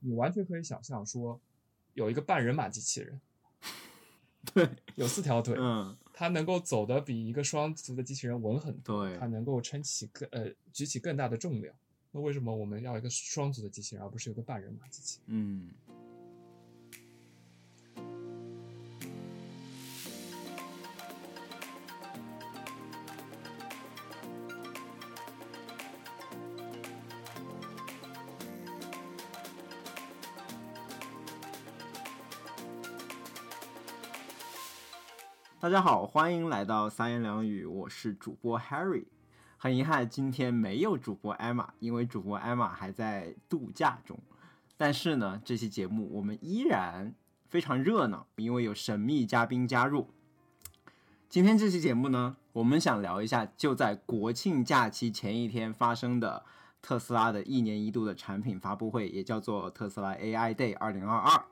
你完全可以想象说，有一个半人马机器人，对，有四条腿，嗯，它能够走得比一个双足的机器人稳很多，对它能够撑起更呃举起更大的重量。那为什么我们要一个双足的机器人，而不是一个半人马机器人？嗯。大家好，欢迎来到三言两语，我是主播 Harry。很遗憾，今天没有主播艾玛，因为主播艾玛还在度假中。但是呢，这期节目我们依然非常热闹，因为有神秘嘉宾加入。今天这期节目呢，我们想聊一下就在国庆假期前一天发生的特斯拉的一年一度的产品发布会，也叫做特斯拉 AI Day 二零二二。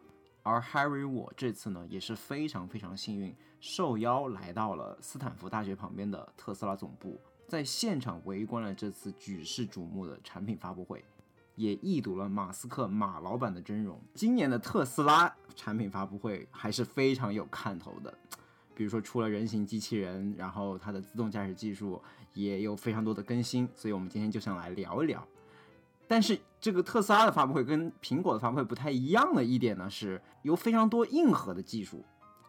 而 Harry 我这次呢也是非常非常幸运，受邀来到了斯坦福大学旁边的特斯拉总部，在现场围观了这次举世瞩目的产品发布会，也一睹了马斯克马老板的真容。今年的特斯拉产品发布会还是非常有看头的，比如说出了人形机器人，然后它的自动驾驶技术也有非常多的更新，所以我们今天就想来聊一聊。但是这个特斯拉的发布会跟苹果的发布会不太一样的一点呢，是有非常多硬核的技术，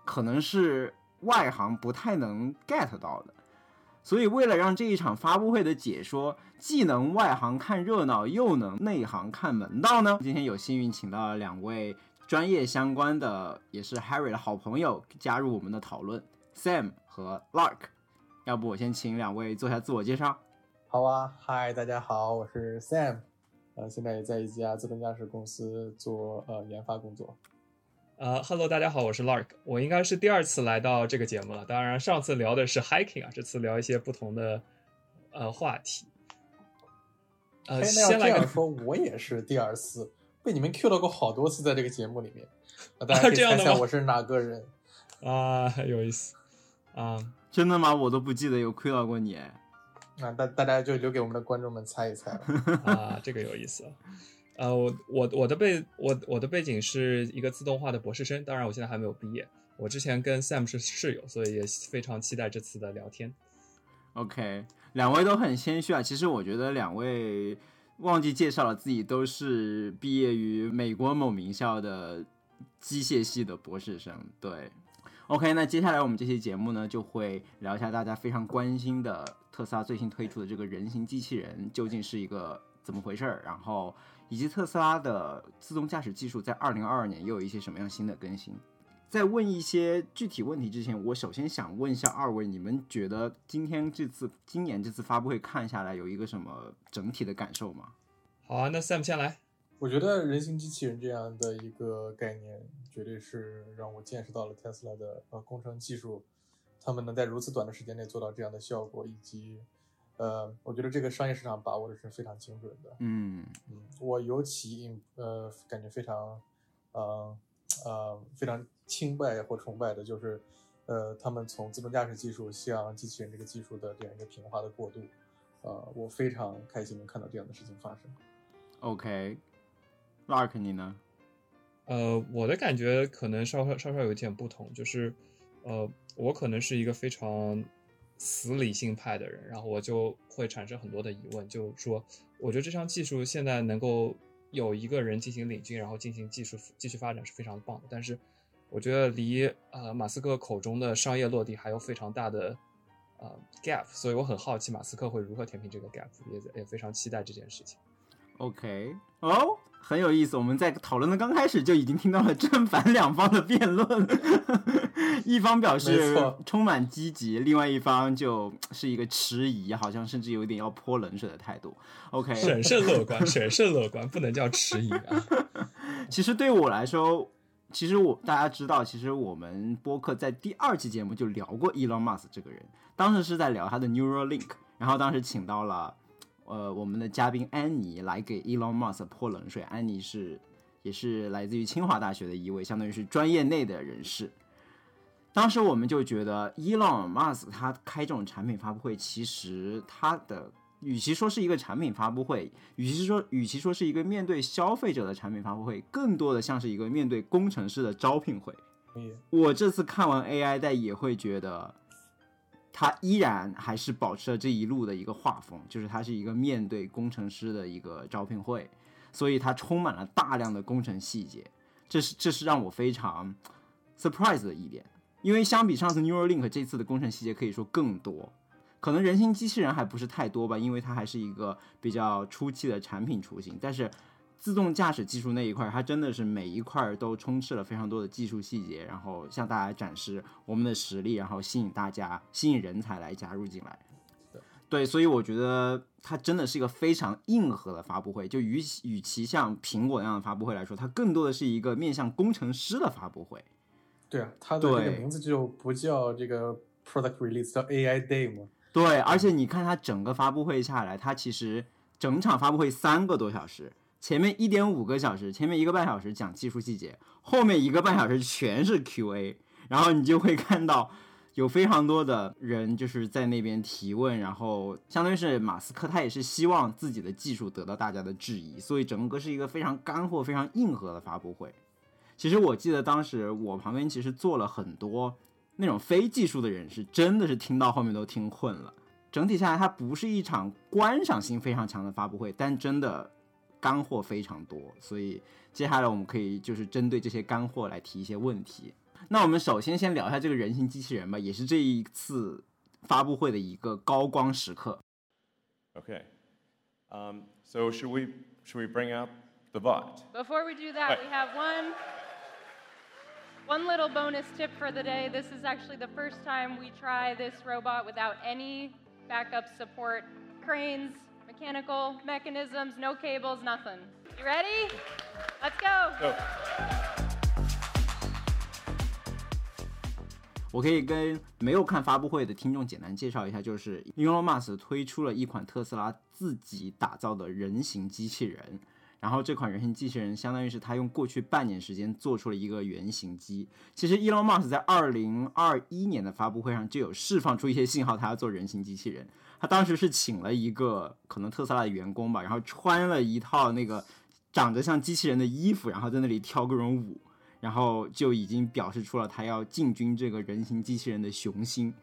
可能是外行不太能 get 到的。所以为了让这一场发布会的解说既能外行看热闹，又能内行看门道呢，今天有幸运请到了两位专业相关的，也是 Harry 的好朋友加入我们的讨论，Sam 和 Lark。要不我先请两位做下自我介绍。好啊，嗨，大家好，我是 Sam。呃，现在也在一家自动驾驶公司做呃研发工作。呃哈喽，大家好，我是 Lark，我应该是第二次来到这个节目了。当然，上次聊的是 hiking 啊，这次聊一些不同的呃话题。呃，先来个这样说，我也是第二次被你们 Q 到过好多次，在这个节目里面。那大家可以 猜猜我是哪个人？啊，有意思啊。真的吗？我都不记得有亏到过你。那大大家就留给我们的观众们猜一猜了。啊，这个有意思了。呃，我我我的背我我的背景是一个自动化的博士生，当然我现在还没有毕业。我之前跟 Sam 是室友，所以也非常期待这次的聊天。OK，两位都很谦虚啊。其实我觉得两位忘记介绍了自己都是毕业于美国某名校的机械系的博士生。对，OK，那接下来我们这期节目呢，就会聊一下大家非常关心的特斯拉最新推出的这个人形机器人究竟是一个怎么回事儿，然后以及特斯拉的自动驾驶技术在二零二二年又有一些什么样新的更新。在问一些具体问题之前，我首先想问一下二位，你们觉得今天这次、今年这次发布会看下来有一个什么整体的感受吗？好啊，那 Sam 先来。我觉得人形机器人这样的一个概念，绝对是让我见识到了特斯拉的呃工程技术，他们能在如此短的时间内做到这样的效果，以及呃，我觉得这个商业市场把握的是非常精准的。嗯嗯，我尤其呃感觉非常呃呃非常钦拜或崇拜的就是呃他们从自动驾驶技术向机器人这个技术的这样一个平滑的过渡，呃，我非常开心能看到这样的事情发生。，OK，Lark 你呢？呃，我的感觉可能稍稍稍稍有一点不同，就是，呃，我可能是一个非常死理性派的人，然后我就会产生很多的疑问，就是说，我觉得这项技术现在能够有一个人进行领军，然后进行技术继续发展是非常棒的，但是我觉得离呃马斯克口中的商业落地还有非常大的呃 gap，所以我很好奇马斯克会如何填平这个 gap，也也非常期待这件事情。OK，哦，很有意思。我们在讨论的刚开始就已经听到了正反两方的辩论，一方表示充满积极，另外一方就是一个迟疑，好像甚至有一点要泼冷水的态度。OK，审慎乐观，审慎乐观，不能叫迟疑啊。其实对我来说，其实我大家知道，其实我们播客在第二期节目就聊过 Elon Musk 这个人，当时是在聊他的 Neuralink，然后当时请到了呃我们的嘉宾安妮来给 Elon Musk 泼冷水。安妮是也是来自于清华大学的一位，相当于是专业内的人士。当时我们就觉得，，Elon Musk 他开这种产品发布会，其实他的与其说是一个产品发布会，与其说与其说是一个面对消费者的产品发布会，更多的像是一个面对工程师的招聘会。我这次看完 AI 代也会觉得，它依然还是保持了这一路的一个画风，就是它是一个面对工程师的一个招聘会，所以它充满了大量的工程细节，这是这是让我非常 surprise 的一点，因为相比上次 Neuralink 这次的工程细节可以说更多，可能人形机器人还不是太多吧，因为它还是一个比较初期的产品雏形，但是。自动驾驶技术那一块，它真的是每一块都充斥了非常多的技术细节，然后向大家展示我们的实力，然后吸引大家、吸引人才来加入进来。对，所以我觉得它真的是一个非常硬核的发布会。就与与其像苹果那样的发布会来说，它更多的是一个面向工程师的发布会。对啊，它的这个名字就不叫这个 Product Release，叫 AI Day 嘛。对，而且你看它整个发布会下来，它其实整场发布会三个多小时。前面一点五个小时，前面一个半小时讲技术细节，后面一个半小时全是 Q&A，然后你就会看到有非常多的人就是在那边提问，然后相当于是马斯克他也是希望自己的技术得到大家的质疑，所以整个是一个非常干货、非常硬核的发布会。其实我记得当时我旁边其实坐了很多那种非技术的人士，真的是听到后面都听困了。整体下来，它不是一场观赏性非常强的发布会，但真的。干货非常多，所以接下来我们可以就是针对这些干货来提一些问题。那我们首先先聊一下这个人形机器人吧，也是这一次发布会的一个高光时刻。Okay, um, so should we should we bring up the bot? Before we do that, we have one one little bonus tip for the day. This is actually the first time we try this robot without any backup support, cranes. Mechanical mechanisms, no cables, nothing. You ready? Let's go. 我可以跟没有看发布会的听众简单介绍一下，就是 Elon Musk 推出了一款特斯拉自己打造的人形机器人。然后这款人形机器人相当于是他用过去半年时间做出了一个原型机。其实 Elon Musk 在二零二一年的发布会上就有释放出一些信号，他要做人形机器人。他当时是请了一个可能特斯拉的员工吧，然后穿了一套那个长得像机器人的衣服，然后在那里跳各种舞，然后就已经表示出了他要进军这个人形机器人的雄心。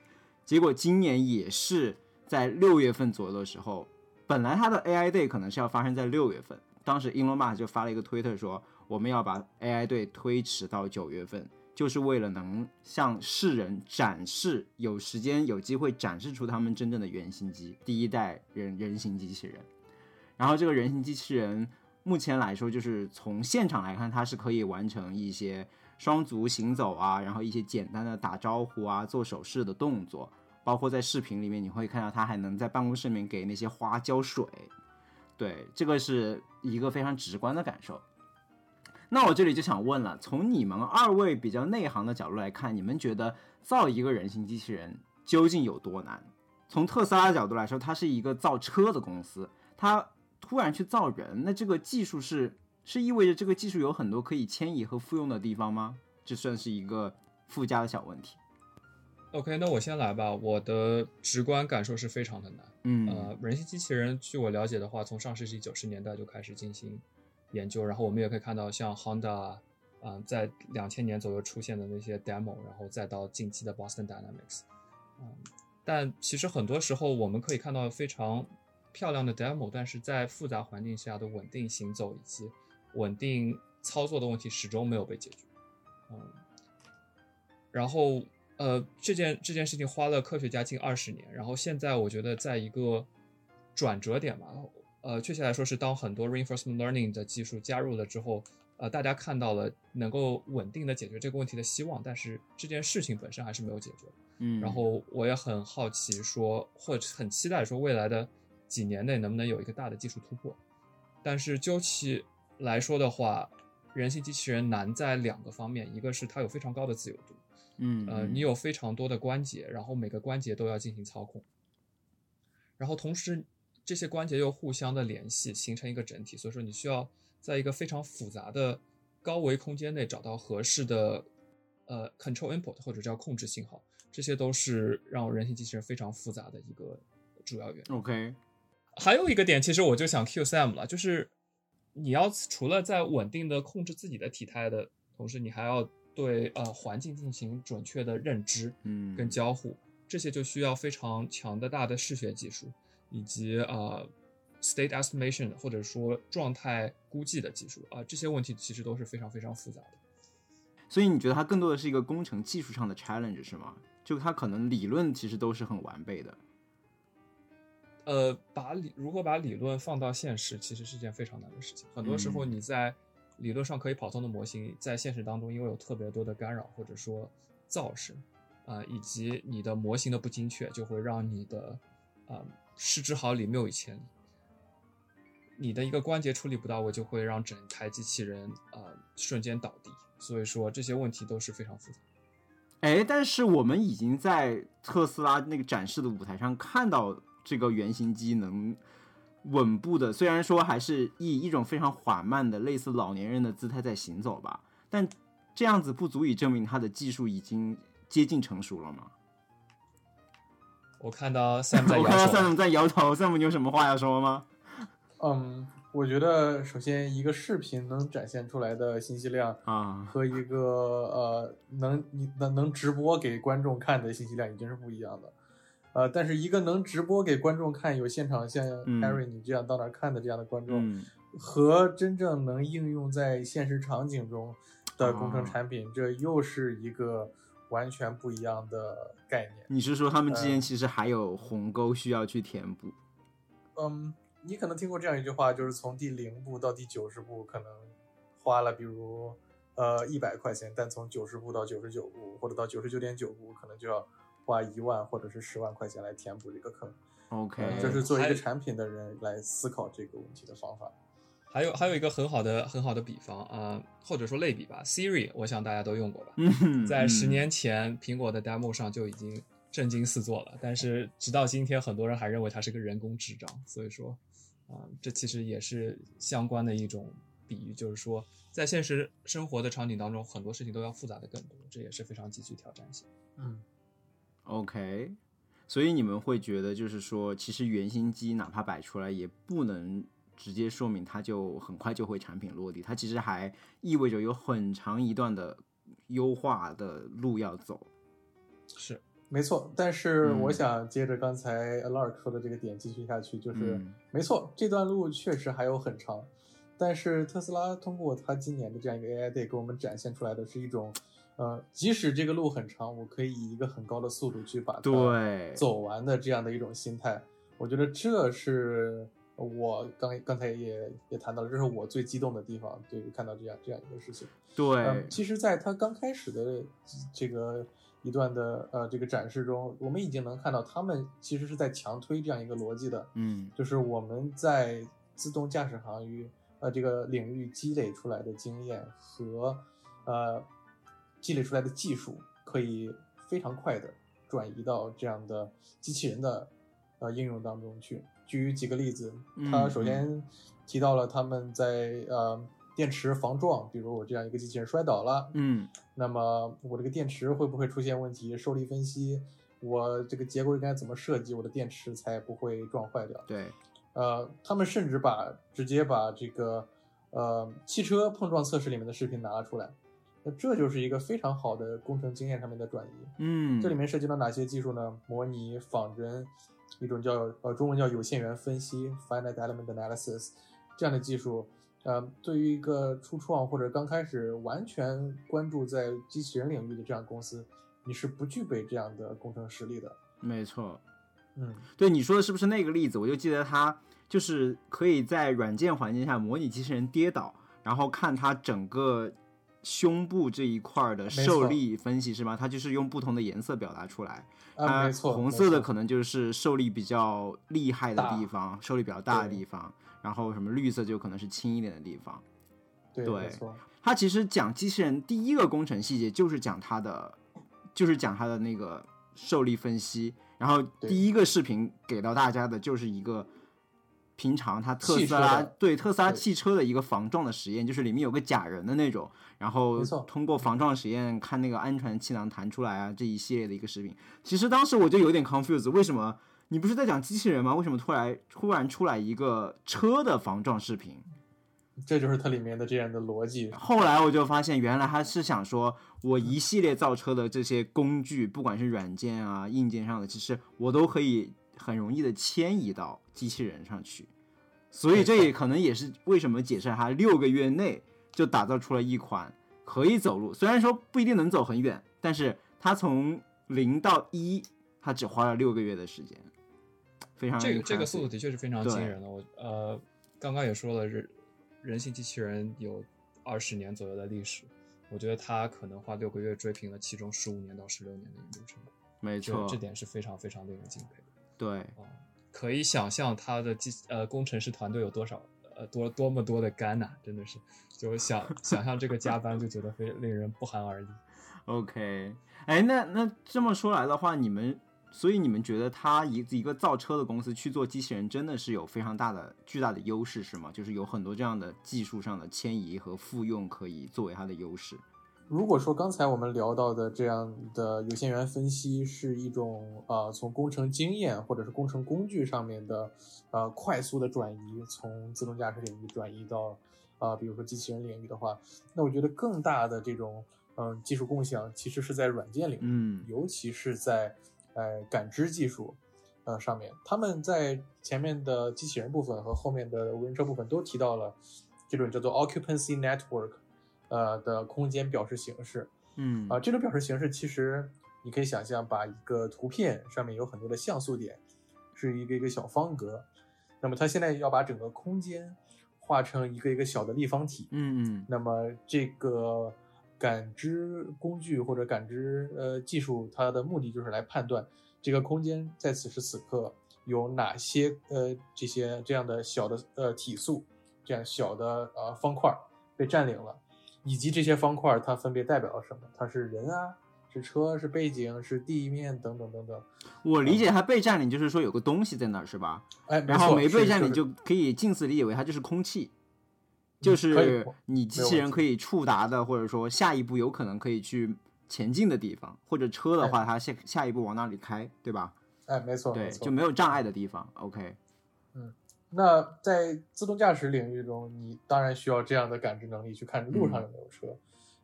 结果今年也是在六月份左右的时候，本来他的 AI Day 可能是要发生在六月份，当时 Elon Musk 就发了一个推特说，我们要把 AI Day 推迟到九月份。就是为了能向世人展示，有时间有机会展示出他们真正的原型机，第一代人人形机器人。然后这个人形机器人目前来说，就是从现场来看，它是可以完成一些双足行走啊，然后一些简单的打招呼啊、做手势的动作，包括在视频里面你会看到它还能在办公室里面给那些花浇水。对，这个是一个非常直观的感受。那我这里就想问了，从你们二位比较内行的角度来看，你们觉得造一个人形机器人究竟有多难？从特斯拉的角度来说，它是一个造车的公司，它突然去造人，那这个技术是是意味着这个技术有很多可以迁移和复用的地方吗？这算是一个附加的小问题。OK，那我先来吧。我的直观感受是非常的难。嗯，呃，人形机器人，据我了解的话，从上世纪九十年代就开始进行。研究，然后我们也可以看到，像 Honda，嗯，在两千年左右出现的那些 demo，然后再到近期的 Boston Dynamics，嗯，但其实很多时候我们可以看到非常漂亮的 demo，但是在复杂环境下的稳定行走以及稳定操作的问题始终没有被解决，嗯，然后呃，这件这件事情花了科学家近二十年，然后现在我觉得在一个转折点吧。呃，确切来说是当很多 reinforcement learning 的技术加入了之后，呃，大家看到了能够稳定的解决这个问题的希望，但是这件事情本身还是没有解决。嗯，然后我也很好奇说，或者很期待说未来的几年内能不能有一个大的技术突破。但是究其来说的话，人形机器人难在两个方面，一个是它有非常高的自由度，嗯，呃，你有非常多的关节，然后每个关节都要进行操控，然后同时。这些关节又互相的联系，形成一个整体。所以说，你需要在一个非常复杂的高维空间内找到合适的呃 control input 或者叫控制信号，这些都是让人形机器人非常复杂的一个主要原因。OK，还有一个点，其实我就想 Q Sam 了，就是你要除了在稳定的控制自己的体态的同时，你还要对呃环境进行准确的认知，嗯跟交互，这些就需要非常强的大的视觉技术，以及呃 state estimation 或者说状态估计的技术啊、这些问题其实都是非常非常复杂的。所以你觉得它更多的是一个工程技术上的 challenge 是吗？就它可能理论其实都是很完备的。呃，把理如何把理论放到现实，其实是件非常难的事情。很多时候嗯你在理论上可以跑通的模型，在现实当中因为有特别多的干扰或者说噪声，啊、以及你的模型的不精确，就会让你的啊、失之毫厘谬以千里。你的一个关节处理不到位，就会让整台机器人啊、瞬间倒地。所以说这些问题都是非常复杂。哎，但是我们已经在特斯拉那个展示的舞台上看到这个原型机能稳步的，虽然说还是以一种非常缓慢的类似老年人的姿态在行走吧，但这样子不足以证明它的技术已经接近成熟了吗？我看到 Sam 在我看到，Sam 在摇头，Sam 你有什么话要说吗？嗯，我觉得首先一个视频能展现出来的信息量啊，和一个呃能你能能直播给观众看的信息量已经是不一样的。呃，但是一个能直播给观众看，有现场像嗯 Harry 你这样到那儿看的这样的观众，嗯，和真正能应用在现实场景中的工程哦产品，这又是一个完全不一样的概念。你是说他们之间呃其实还有鸿沟需要去填补？嗯，你可能听过这样一句话，就是从第零步到第九十步，可能花了比如呃一百块钱，但从九十步到九十九步，或者到九十九点九步，可能就要花一万或者是十万块钱来填补这个坑。OK，这是作为一个产品的人来思考这个问题的方法。还有还有一个很好的很好的比方啊、或者说类比吧，Siri，我想大家都用过吧。嗯，在十嗯年前，苹果的 demo 上就已经震惊四座了，但是直到今天，很多人还认为它是个人工智障。所以说，啊、这其实也是相关的一种比喻，就是说，在现实生活的场景当中，很多事情都要复杂的更多，这也是非常极具挑战性。嗯，OK，所以你们会觉得，就是说，其实原型机哪怕摆出来，也不能直接说明它就很快就会产品落地，它其实还意味着有很长一段的优化的路要走。是，没错。但是嗯我想接着刚才 Alark 说的这个点继续下去，就是、嗯没错，这段路确实还有很长。但是特斯拉通过它今年的这样一个 AI Day 给我们展现出来的是一种，呃，即使这个路很长，我可以以一个很高的速度去把它对，走完的这样的一种心态。我觉得这是我刚刚才也也谈到了，这是我最激动的地方，对于看到这样这样一个事情。对嗯，，其实，在它刚开始的这个一段的呃这个展示中，我们已经能看到他们其实是在强推这样一个逻辑的，嗯就是我们在自动驾驶行业呃这个领域积累出来的经验和呃积累出来的技术，可以非常快的转移到这样的机器人的呃应用当中去。举几个例子，他嗯首先提到了他们在呃电池防撞，比如我这样一个机器人摔倒了，嗯那么我这个电池会不会出现问题？受力分析，我这个结构应该怎么设计，我的电池才不会撞坏掉？对，呃，他们甚至把直接把这个呃汽车碰撞测试里面的视频拿了出来，那这就是一个非常好的工程经验上面的转移。嗯，这里面涉及到哪些技术呢？模拟、仿真，一种叫呃中文叫有限元分析 （finite element analysis） 这样的技术。呃，对于一个初创或者刚开始完全关注在机器人领域的这样公司，你是不具备这样的工程实力的。没错。嗯，对你说的是不是那个例子？我就记得它就是可以在软件环境下模拟机器人跌倒，然后看它整个胸部这一块儿的受力分析是吗？它就是用不同的颜色表达出来。啊，它没错，红色的可能就是受力比较厉害的地方，受力比较大的地方，然后什么绿色就可能是轻一点的地方。对，对没错，它其实讲机器人第一个工程细节就是讲它的，就是讲它的那个受力分析。然后第一个视频给到大家的就是一个平常它特斯拉对特斯拉汽车的一个防撞的实验，就是里面有个假人的那种，然后通过防撞实验看那个安全气囊弹出来啊这一系列的一个视频。其实当时我就有点 confused，为什么你不是在讲机器人吗？为什么突然突然出来一个车的防撞视频？这就是它里面的这样的逻辑。后来我就发现，原来他是想说，我一系列造车的这些工具，不管是软件啊、硬件上的，其实我都可以很容易的迁移到机器人上去。所以这也可能也是为什么解释他六个月内就打造出了一款可以走路，虽然说不一定能走很远，但是他从零到一，他只花了六个月的时间，非常这个这个速度的确是非常惊人的。我呃，刚刚也说了，人人形机器人有二十年左右的历史，我觉得他可能花六个月追平了其中十五年到十六年的研究成本，这没错，这点是非常非常令人敬佩的。对，啊，可以想象他的机呃工程师团队有多少呃多多么多的肝呐、真的是，就想想象这个加班就觉得非令人不寒而栗。OK，哎，那那这么说来的话，你们所以你们觉得他一一个造车的公司去做机器人，真的是有非常大的巨大的优势是吗？就是有很多这样的技术上的迁移和复用可以作为它的优势。如果说刚才我们聊到的这样的有限元分析是一种呃从工程经验或者是工程工具上面的呃快速的转移，从自动驾驶领域转移到啊、呃比如说机器人领域的话，那我觉得更大的这种嗯、呃技术共享其实是在软件领域，嗯。尤其是在呃感知技术呃上面，他们在前面的机器人部分和后面的无人车部分都提到了这种叫做 occupancy network 呃的空间表示形式。嗯。啊、这种表示形式其实你可以想象，把一个图片上面有很多的像素点，是一个一个小方格，那么它现在要把整个空间画成一个一个小的立方体，嗯嗯。那么这个感知工具或者感知呃技术，它的目的就是来判断这个空间在此时此刻有哪些呃这些这样的小的呃体素，这样小的呃方块儿被占领了，以及这些方块它分别代表了什么？它是人啊，是车，是背景，是地面等等等等。我理解它被占领就是说有个东西在那儿是吧？哎，然后没被占领就可以近似理解为它就是空气，就是你机器人可以触达的，或者说下一步有可能可以去前进的地方，或者车的话，它下下一步往哪里开，对吧？哎，没错，对，就没有障碍的地方。OK，那在自动驾驶领域中，你当然需要这样的感知能力，去看路上有没有车，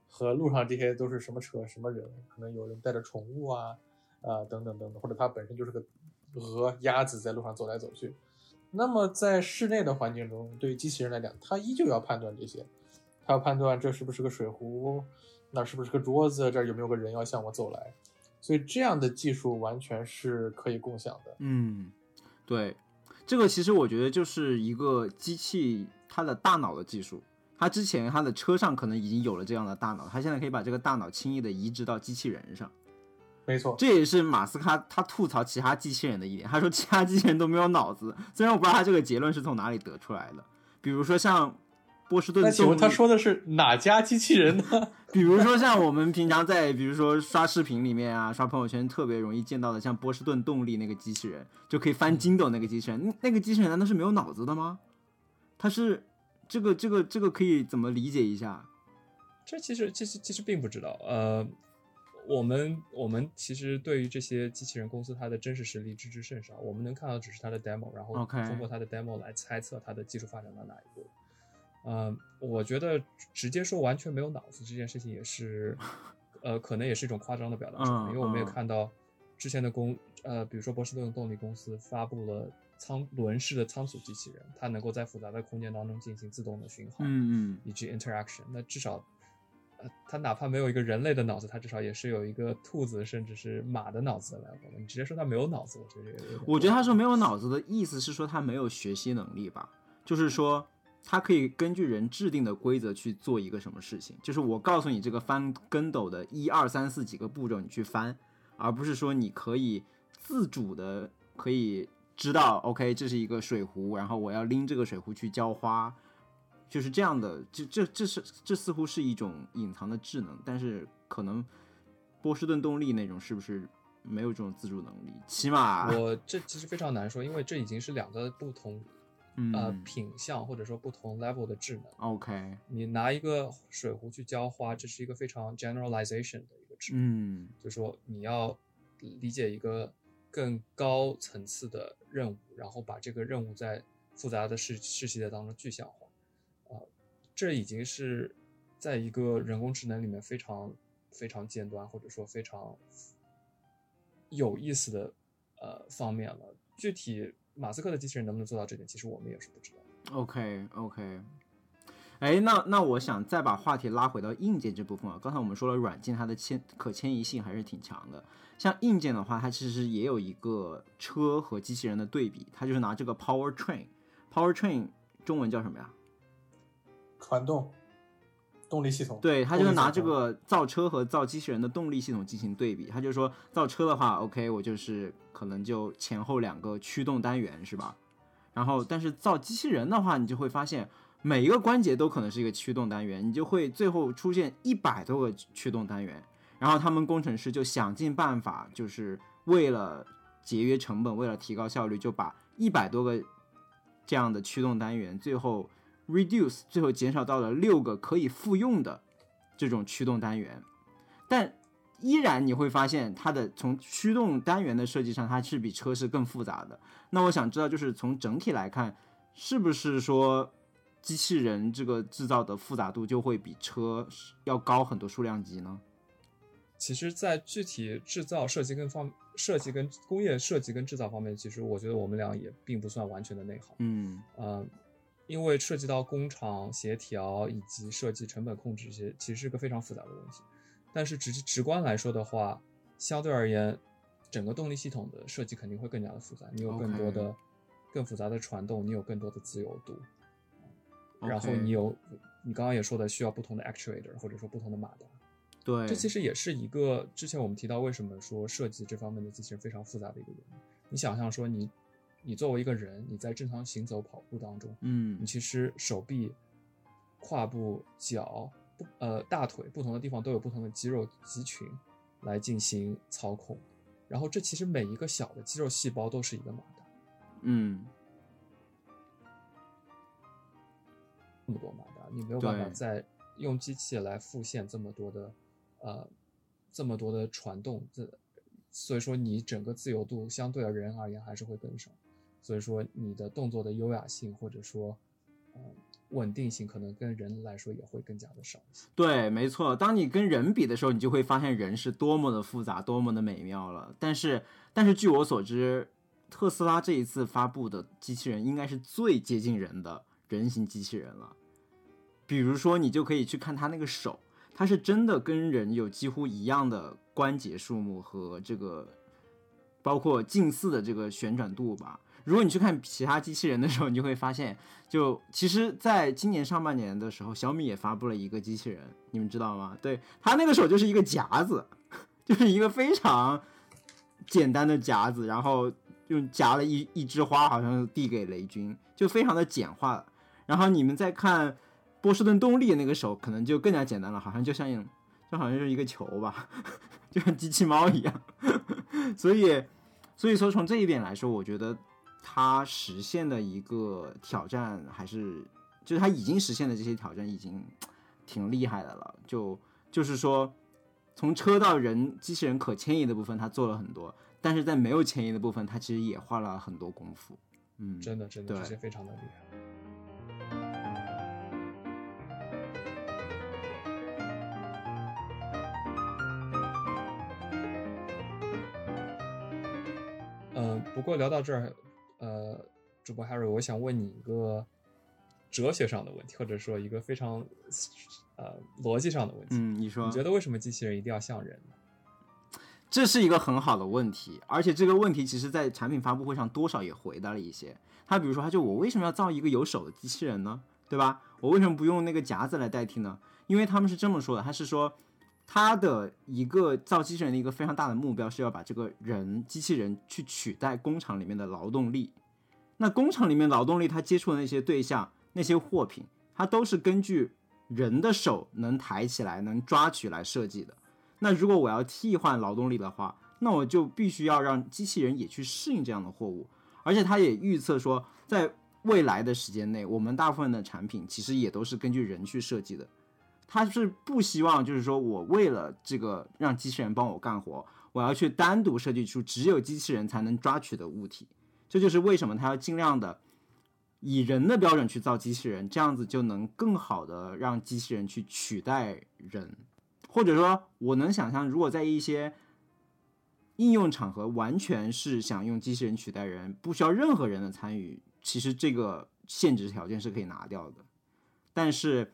和路上这些都是什么车、什么人，可能有人带着宠物啊，啊、等等等等，或者它本身就是个鹅、鸭子在路上走来走去。那么在室内的环境中，对于机器人来讲，它依旧要判断这些，它要判断这是不是个水壶，那是不是个桌子，这儿有没有个人要向我走来。所以这样的技术完全是可以共享的。嗯，对，这个其实我觉得就是一个机器它的大脑的技术。它之前它的车上可能已经有了这样的大脑，它现在可以把这个大脑轻易的移植到机器人上。没错，这也是马斯克他吐槽其他机器人的一点，他说其他机器人都没有脑子。虽然我不知道他这个结论是从哪里得出来的，比如说像波士顿那请问他说的是哪家机器人呢？比如说像我们平常在比如说刷视频里面啊，刷朋友圈特别容易见到的，像波士顿动力那个机器人，就可以翻筋斗那个机器人，那那个机器人难道是没有脑子的吗？它是这个这个这个可以怎么理解一下？这其实其实其实并不知道，呃，我们我们其实对于这些机器人公司它的真实实力知之甚少，我们能看到只是它的 demo，然后通过它的 demo 来猜测它的技术发展到哪一步。嗯、我觉得直接说完全没有脑子这件事情也是，呃，可能也是一种夸张的表达手法，嗯因为我们也嗯看到之前的公，呃，比如说波士顿动力公司发布了仓轮式的仓鼠机器人，它能够在复杂的空间当中进行自动的巡航，嗯嗯，以及 interaction，那至少，呃，它哪怕没有一个人类的脑子，它至少也是有一个兔子甚至是马的脑子的 level 的。你直接说它没有脑子，我觉得我觉得他说没有脑子的意思是说他没有学习能力吧，就是说它可以根据人制定的规则去做一个什么事情，就是我告诉你这个翻跟斗的一二三四几个步骤你去翻，而不是说你可以自主的可以知道 OK 这是一个水壶，然后我要拎这个水壶去浇花，就是这样的，这这这是这似乎是一种隐藏的智能，但是可能波士顿动力那种是不是没有这种自主能力？起码我这其实非常难说，因为这已经是两个不同嗯呃品相或者说不同 level 的智能。OK，你拿一个水壶去浇花，这是一个非常 generalization 的一个智能。嗯就是说你要理解一个更高层次的任务，然后把这个任务在复杂的世世系列当中具象化，啊、这已经是在一个人工智能里面非常非常尖端或者说非常有意思的呃方面了。具体马斯克的机器人能不能做到这点，其实我们也是不知道。OK OK，哎，那那我想再把话题拉回到硬件这部分啊。刚才我们说了，软件它的迁可迁移性还是挺强的。像硬件的话，它其实也有一个车和机器人的对比，它就是拿这个 power train，power train 中文叫什么呀？传动动力系统，对，他就是拿这个造车和造机器人的动力系统进行对比。他就说，造车的话，OK，我就是可能就前后两个驱动单元是吧？然后，但是造机器人的话，你就会发现每一个关节都可能是一个驱动单元，你就会最后出现一百多个驱动单元。然后他们工程师就想尽办法，就是为了节约成本，为了提高效率，就把一百多个这样的驱动单元最后 reduce，最后减少到了六个可以复用的这种驱动单元。但依然你会发现，它的从驱动单元的设计上，它是比车是更复杂的。那我想知道，就是从整体来看，是不是说机器人这个制造的复杂度就会比车要高很多数量级呢？其实，在具体制造设计跟方设计跟工业设计跟制造方面，其实我觉得我们俩也并不算完全的内行。嗯呃，因为涉及到工厂协调以及设计成本控制这些，其实是个非常复杂的问题。但是直直观来说的话，相对而言，整个动力系统的设计肯定会更加的复杂，你有更多的更复杂的传动，你有更多的自由度，然后你有你刚刚也说的需要不同的 actuator 或者说不同的马达，对，这其实也是一个之前我们提到为什么说设计这方面的机器人非常复杂的一个原因。你想象说你你作为一个人，你在正常行走跑步当中，嗯。你其实手臂、胯部、脚、不呃大腿不同的地方都有不同的肌肉肌群来进行操控，然后这其实每一个小的肌肉细胞都是一个马达，嗯。这么多马达，你没有办法再用机器来复现这么多的呃这么多的传动，这所以说你整个自由度相对而人而言还是会更少，所以说你的动作的优雅性或者说呃稳定性可能跟人来说也会更加的少一些。对，没错。当你跟人比的时候，你就会发现人是多么的复杂，多么的美妙了。但是，但是据我所知，特斯拉这一次发布的机器人应该是最接近人的人形机器人了。比如说，你就可以去看它那个手，它是真的跟人有几乎一样的关节数目和这个，包括近似的这个旋转度吧。如果你去看其他机器人的时候，你就会发现，就其实，在今年上半年的时候，小米也发布了一个机器人，你们知道吗？对，它那个手就是一个夹子，就是一个非常简单的夹子，然后就夹了一一枝花，好像递给雷军，就非常的简化。然后你们再看波士顿动力那个手，可能就更加简单了，好像就像就好像是一个球吧，就像机器猫一样。所以，所以说从这一点来说，我觉得它实现的一个挑战还是，就是它已经实现的这些挑战已经挺厉害的了。就就是说，从车到人机器人可迁移的部分，它做了很多，但是在没有迁移的部分，它其实也花了很多功夫。嗯，真的真的对这些非常的厉害。嗯，不过聊到这儿，呃，主播 Harry，我想问你一个哲学上的问题，或者说一个非常呃逻辑上的问题。嗯，你说，你觉得为什么机器人一定要像人呢？这是一个很好的问题，而且这个问题其实在产品发布会上多少也回答了一些。他比如说，他就我为什么要造一个有手的机器人呢？对吧？我为什么不用那个夹子来代替呢？因为他们是这么说的，他是说他的一个造机器人的一个非常大的目标是要把这个人机器人去取代工厂里面的劳动力。那工厂里面劳动力他接触的那些对象、那些货品，它都是根据人的手能抬起来、能抓取来设计的。那如果我要替换劳动力的话，那我就必须要让机器人也去适应这样的货物，而且它也预测说，在未来的时间内，我们大部分的产品其实也都是根据人去设计的。他是不希望就是说我为了这个让机器人帮我干活，我要去单独设计出只有机器人才能抓取的物体。这就是为什么他要尽量的以人的标准去造机器人，这样子就能更好的让机器人去取代人。或者说，我能想象，如果在一些应用场合完全是想用机器人取代人，不需要任何人的参与，其实这个限制条件是可以拿掉的。但是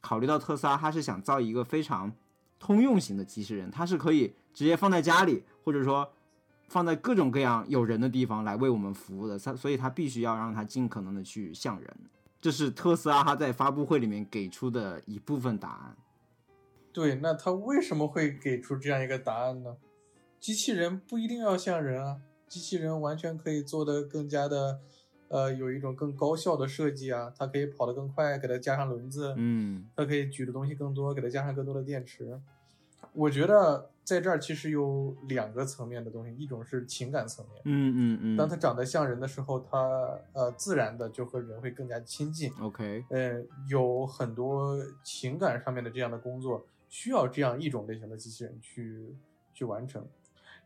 考虑到特斯拉，它是想造一个非常通用型的机器人，它是可以直接放在家里，或者说放在各种各样有人的地方来为我们服务的。它所以它必须要让它尽可能的去像人。这是特斯拉它在发布会里面给出的一部分答案。对，那他为什么会给出这样一个答案呢？机器人不一定要像人啊，机器人完全可以做得更加的，呃，有一种更高效的设计啊，它可以跑得更快，给它加上轮子，嗯它可以举的东西更多，给它加上更多的电池。我觉得在这儿其实有两个层面的东西，一种是情感层面，嗯嗯嗯。当它长得像人的时候，它呃自然的就和人会更加亲近。OK，呃，有很多情感上面的这样的工作，需要这样一种类型的机器人去去完成。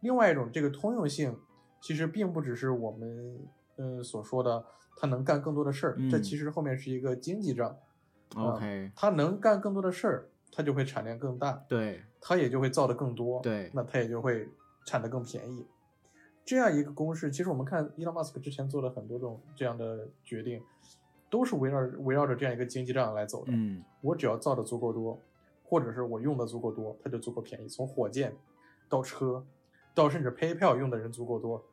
另外一种，这个通用性其实并不只是我们呃所说的他能干更多的事儿，这嗯其实后面是一个经济账。啊 OK，他能干更多的事儿，它就会产量更大，对他也就会造的更多，对那他也就会产的更便宜。这样一个公式，其实我们看伊隆马斯克之前做了很多种这样的决定，都是围绕围绕着这样一个经济账来走的。嗯我只要造的足够多，或者是我用的足够多，它就足够便宜。从火箭到车，到甚至 PayPal 用的人足够多，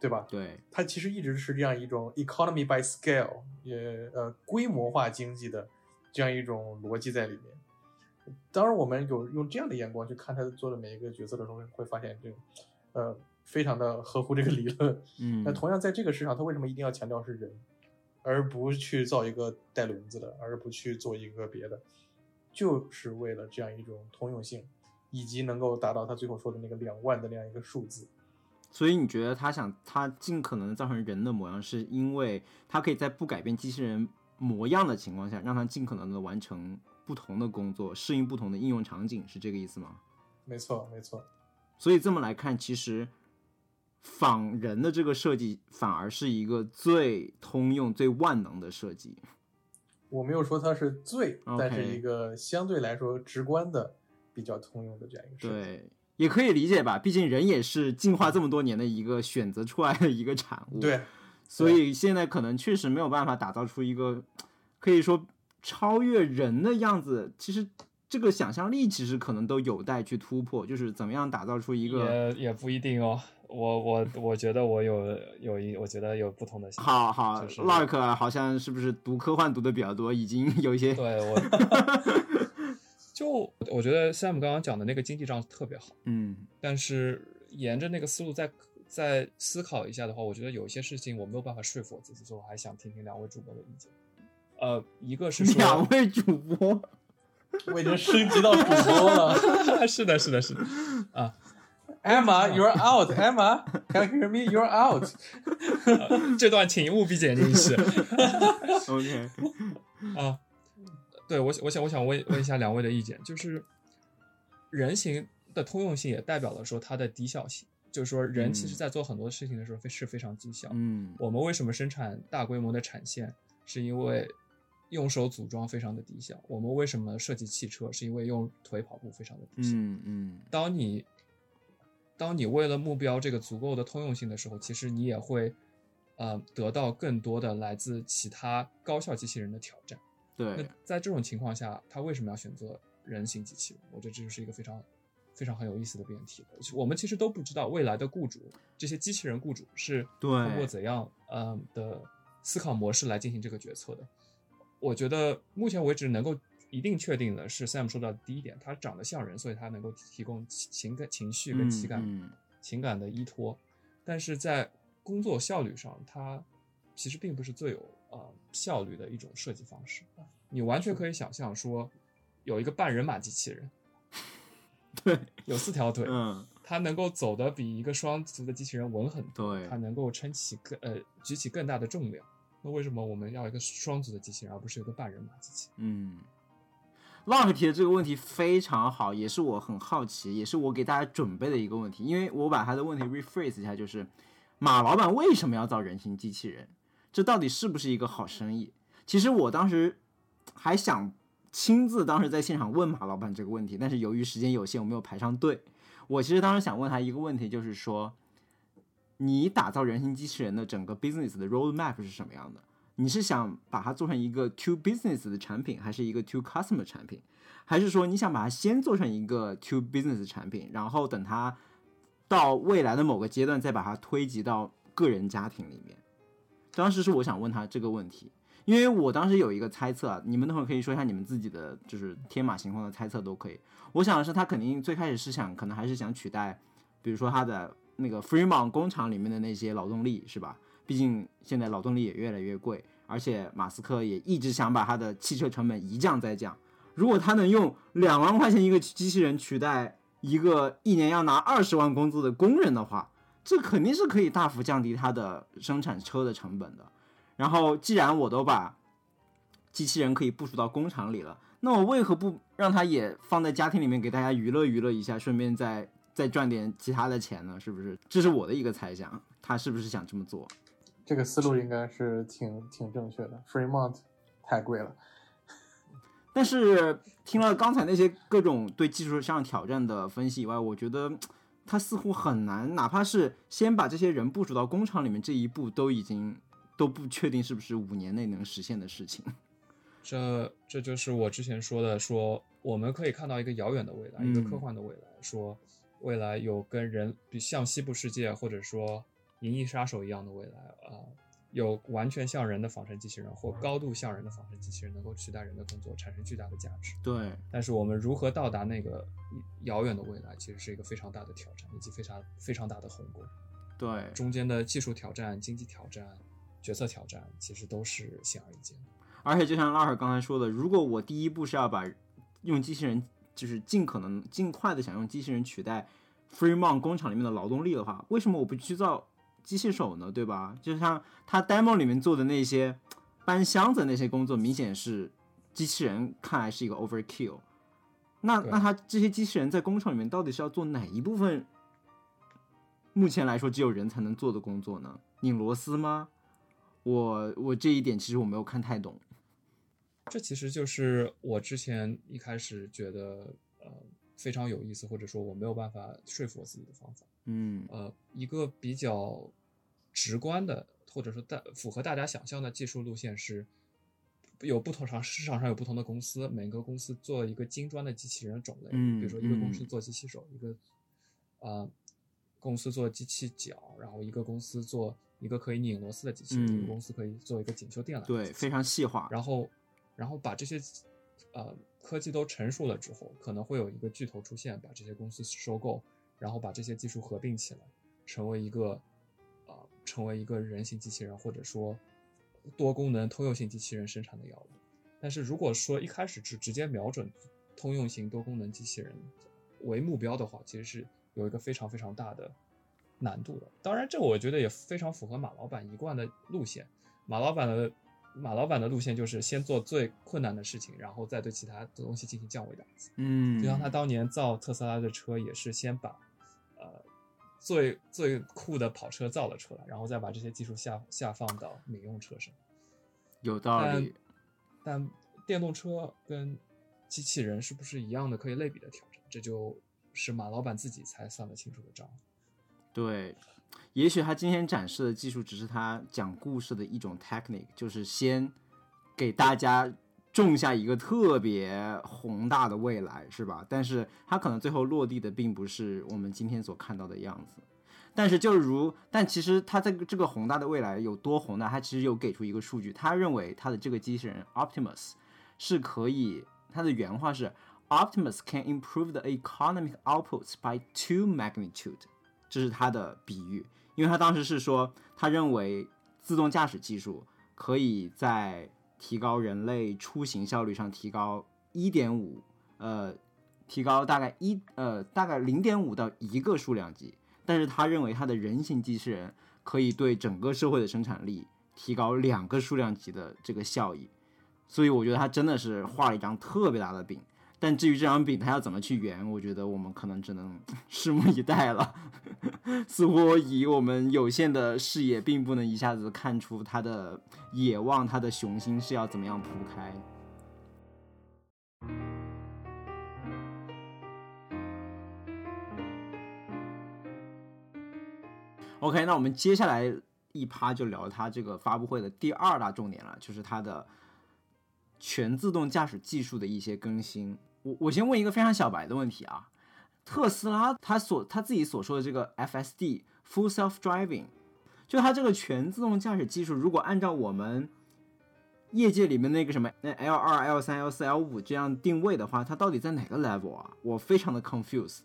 对吧？对它其实一直是这样一种 economy by scale，也呃规模化经济的这样一种逻辑在里面。当然，我们有用这样的眼光去看他做的每一个角色的时候，会发现这个呃非常的合乎这个理论。嗯那同样在这个市场，他为什么一定要强调是人，而不去造一个带轮子的，而不去做一个别的，就是为了这样一种通用性，以及能够达到他最后说的那个两万的那样一个数字。所以你觉得他想他尽可能地造成人的模样，是因为他可以在不改变机器人模样的情况下，让它尽可能的完成不同的工作，适应不同的应用场景，是这个意思吗？没错，没错。所以这么来看，其实仿人的这个设计反而是一个最通用、最万能的设计。我没有说它是最但是一个相对来说直观的、比较通用的这样一个设计。对，也可以理解吧，毕竟人也是进化这么多年的一个选择出来的一个产物。对，所以现在可能确实没有办法打造出一个可以说超越人的样子。其实这个想象力其实可能都有待去突破，就是怎么样打造出一个也也不一定哦。我我我觉得我有有一，我觉得有不同的想法。好好就是 Lark 好像是不是读科幻读的比较多，已经有一些对我，就我觉得 Sam 刚刚讲的那个经济账特别好，嗯但是沿着那个思路再再思考一下的话，我觉得有一些事情我没有办法说服我自己，所以我还想听听两位主播的意见。呃，一个是说，两位主播，我已经升级到主播了。是的，是的，是的，啊，Emma，you're out。Emma，can you hear me？You're out。这段请务必剪进去 OK，啊。对我，我想，我想问问一下两位的意见，就是人形的通用性也代表了说它的低效性，就是说人其实嗯在做很多事情的时候非是非常低效。嗯我们为什么生产大规模的产线，是因为用手组装非常的低效。我们为什么设计汽车，是因为用腿跑步非常的低效。嗯嗯当你当你为了目标这个足够的通用性的时候，其实你也会呃得到更多的来自其他高效机器人的挑战。那，在这种情况下，他为什么要选择人形机器人？我觉得这就是一个非常非常很有意思的辩题。我们其实都不知道未来的雇主，这些机器人雇主是通过怎样嗯的思考模式来进行这个决策的。我觉得目前为止能够一定确定的是 Sam 说到的第一点，他长得像人，所以他能够提供情感、情绪跟情感、嗯情感的依托。但是在工作效率上，它其实并不是最有呃效率的一种设计方式。你完全可以想象说，有一个半人马机器人，对，有四条腿，嗯它能够走得比一个双足的机器人稳很多，对它能够撑起更呃举起更大的重量。那为什么我们要一个双足的机器人，而不是一个半人马机器人？嗯。Lark 提的这个问题非常好，也是我很好奇，也是我给大家准备的一个问题。因为我把他的问题 rephrase 一下，就是马老板为什么要造人形机器人？这到底是不是一个好生意？其实我当时还想亲自当时在现场问马老板这个问题，但是由于时间有限，我没有排上队。我其实当时想问他一个问题，就是说，你打造人形机器人的整个 business 的 roadmap 是什么样的？你是想把它做成一个 to business 的产品，还是一个 to customer 产品？还是说你想把它先做成一个 to business 产品，然后等它到未来的某个阶段再把它推及到个人家庭里面？当时是我想问他这个问题，因为我当时有一个猜测啊，你们等会儿可以说一下你们自己的就是天马行空的猜测都可以。我想的是他肯定最开始是想，可能还是想取代，比如说他的那个 Fremont 工厂里面的那些劳动力，是吧？毕竟现在劳动力也越来越贵，而且马斯克也一直想把他的汽车成本一降再降。如果他能用两万块钱一个机器人取代一个一年要拿二十万工资的工人的话，这肯定是可以大幅降低它的生产车的成本的。然后，既然我都把机器人可以部署到工厂里了，那我为何不让它也放在家庭里面给大家娱乐娱乐一下，顺便再再赚点其他的钱呢？是不是？这是我的一个猜想，他是不是想这么做？这个思路应该是挺挺正确的。Fremont 太贵了，但是听了刚才那些各种对技术上挑战的分析以外，我觉得他似乎很难，哪怕是先把这些人部署到工厂里面这一步，都已经都不确定是不是五年内能实现的事情。这这就是我之前说的，说我们可以看到一个遥远的未来，一个科幻的未来，说未来有跟人比像西部世界或者说银翼杀手一样的未来啊、有完全像人的仿生机器人或高度像人的仿生机器人能够取代人的工作，产生巨大的价值。对，但是我们如何到达那个遥远的未来，其实是一个非常大的挑战，以及非常非常大的鸿沟。对，中间的技术挑战、经济挑战、决策挑战，其实都是显而易见的。而且就像拉尔刚才说的，如果我第一步是要把用机器人，就是尽可能尽快的想用机器人取代 Fremont 工厂里面的劳动力的话，为什么我不去造机器手呢？对吧？就像他 demo 里面做的那些搬箱子那些工作，明显是机器人看来是一个 overkill。那那他这些机器人在工厂里面到底是要做哪一部分？目前来说，只有人才能做的工作呢？拧螺丝吗？我我这一点其实我没有看太懂。这其实就是我之前一开始觉得呃非常有意思，或者说我没有办法说服我自己的方法。嗯。呃，一个比较直观的，或者说大符合大家想象的技术路线是，有不同上市场上有不同的公司，每个公司做一个精专的机器人种类，嗯比如说一个公司嗯做机器手，一个啊、呃公司做机器脚，然后一个公司做一个可以拧螺丝的机器人，一嗯。个公司可以做一个检修电缆对，非常细化。然后，然后把这些呃科技都成熟了之后，可能会有一个巨头出现，把这些公司收购，然后把这些技术合并起来，成为一个呃成为一个人形机器人，或者说多功能通用型机器人生产的药物。但是如果说一开始只直接瞄准通用型多功能机器人为目标的话，其实是有一个非常非常大的难度的。当然，这我觉得也非常符合马老板一贯的路线。马老板的马老板的路线就是先做最困难的事情，然后再对其他的东西进行降维打击。嗯，就像他当年造特斯拉的车，也是先把呃最最酷的跑车造了出来，然后再把这些技术下下放到民用车上。有道但理。但电动车跟机器人是不是一样的可以类比的挑战？这就是马老板自己才算得清楚的账。对，也许他今天展示的技术只是他讲故事的一种 technique，就是先给大家种下一个特别宏大的未来，是吧？但是它可能最后落地的并不是我们今天所看到的样子。但是就如，但其实它这个这个宏大的未来有多宏大，它其实有给出一个数据，他认为他的这个机器人 Optimus 是可以，他的原话是 Optimus can improve the economic outputs by two magnitude。这是他的比喻，因为他当时是说，他认为自动驾驶技术可以在提高人类出行效率上提高一点五，呃，提高大概一呃大概零点五到一个数量级，但是他认为他的人形机器人可以对整个社会的生产力提高两个数量级的这个效益，所以我觉得他真的是画了一张特别大的饼。但至于这张饼他要怎么去圆，我觉得我们可能只能 拭目以待了。似乎以我们有限的视野，并不能一下子看出他的野望、他的雄心是要怎么样铺开。OK，那我们接下来一趴就聊它这个发布会的第二大重点了，就是它的全自动驾驶技术的一些更新。我我先问一个非常小白的问题啊，特斯拉他所他自己所说的这个 FSD Full Self Driving，就它这个全自动驾驶技术，如果按照我们业界里面那个什么那 L 二、L 三、L 四、L 五这样定位的话，它到底在哪个 level 啊？我非常的 confuse，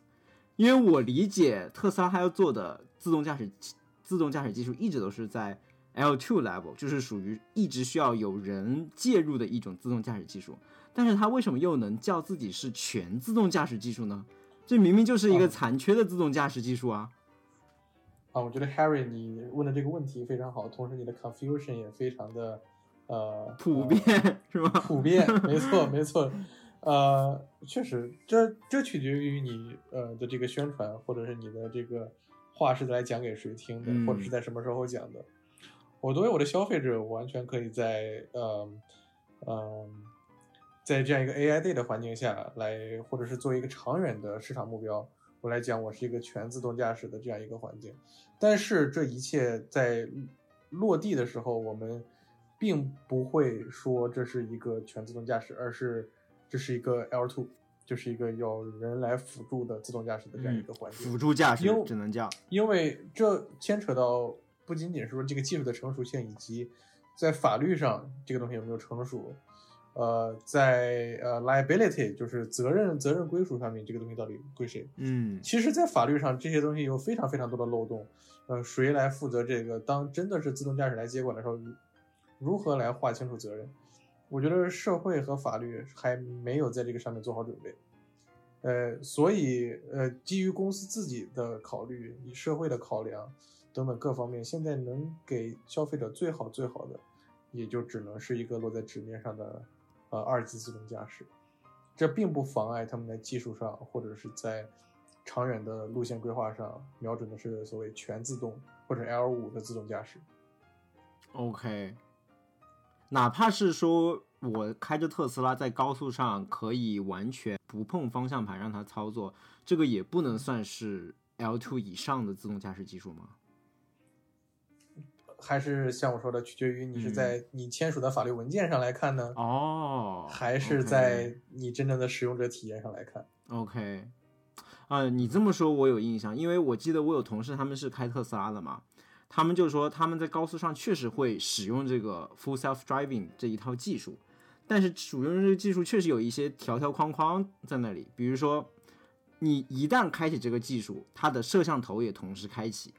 因为我理解特斯拉它要做的自动驾驶自动驾驶技术一直都是在 L two level，就是属于一直需要有人介入的一种自动驾驶技术。但是它为什么又能叫自己是全自动驾驶技术呢？这明明就是一个残缺的自动驾驶技术啊！啊，我觉得 Harry 你问的这个问题非常好，同时你的 confusion 也非常的呃 普遍，是吧？普遍，没错，没错。呃，确实，这这取决于你呃的这个宣传，或者是你的这个话是来讲给谁听的，或者是在什么时候讲的。我作为我的消费者，我完全可以在呃嗯。在这样一个 AI Day 的环境下来，或者是做一个长远的市场目标，我来讲，我是一个全自动驾驶的这样一个环境。但是这一切在落地的时候，我们并不会说这是一个全自动驾驶，而是这是一个 L2，就是一个要人来辅助的自动驾驶的这样一个环境。辅助驾驶只能叫，因为这牵扯到不仅仅是说这个技术的成熟性，以及在法律上这个东西有没有成熟。呃，在呃 liability 就是责任责任归属上面，这个东西到底归谁？嗯，其实，在法律上这些东西有非常非常多的漏洞。呃，谁来负责这个？当真的是自动驾驶来接管的时候，如何来划清楚责任？我觉得社会和法律还没有在这个上面做好准备。呃，所以呃，基于公司自己的考虑，以社会的考量等等各方面，现在能给消费者最好最好的，也就只能是一个落在纸面上的。呃，二级自动驾驶，这并不妨碍他们在技术上或者是在长远的路线规划上瞄准的是所谓全自动或者 L 五的自动驾驶。OK，哪怕是说我开着特斯拉在高速上可以完全不碰方向盘让它操作，这个也不能算是 L two 以上的自动驾驶技术吗？还是像我说的，取决于你是在你签署的法律文件上来看呢，哦，还是在你真正的使用者体验上来看？OK，啊，你这么说，我有印象，因为我记得我有同事他们是开特斯拉的嘛，他们就说他们在高速上确实会使用这个 Full Self Driving 这一套技术，但是使用这个技术确实有一些条条框框在那里，比如说你一旦开启这个技术，它的摄像头也同时开启。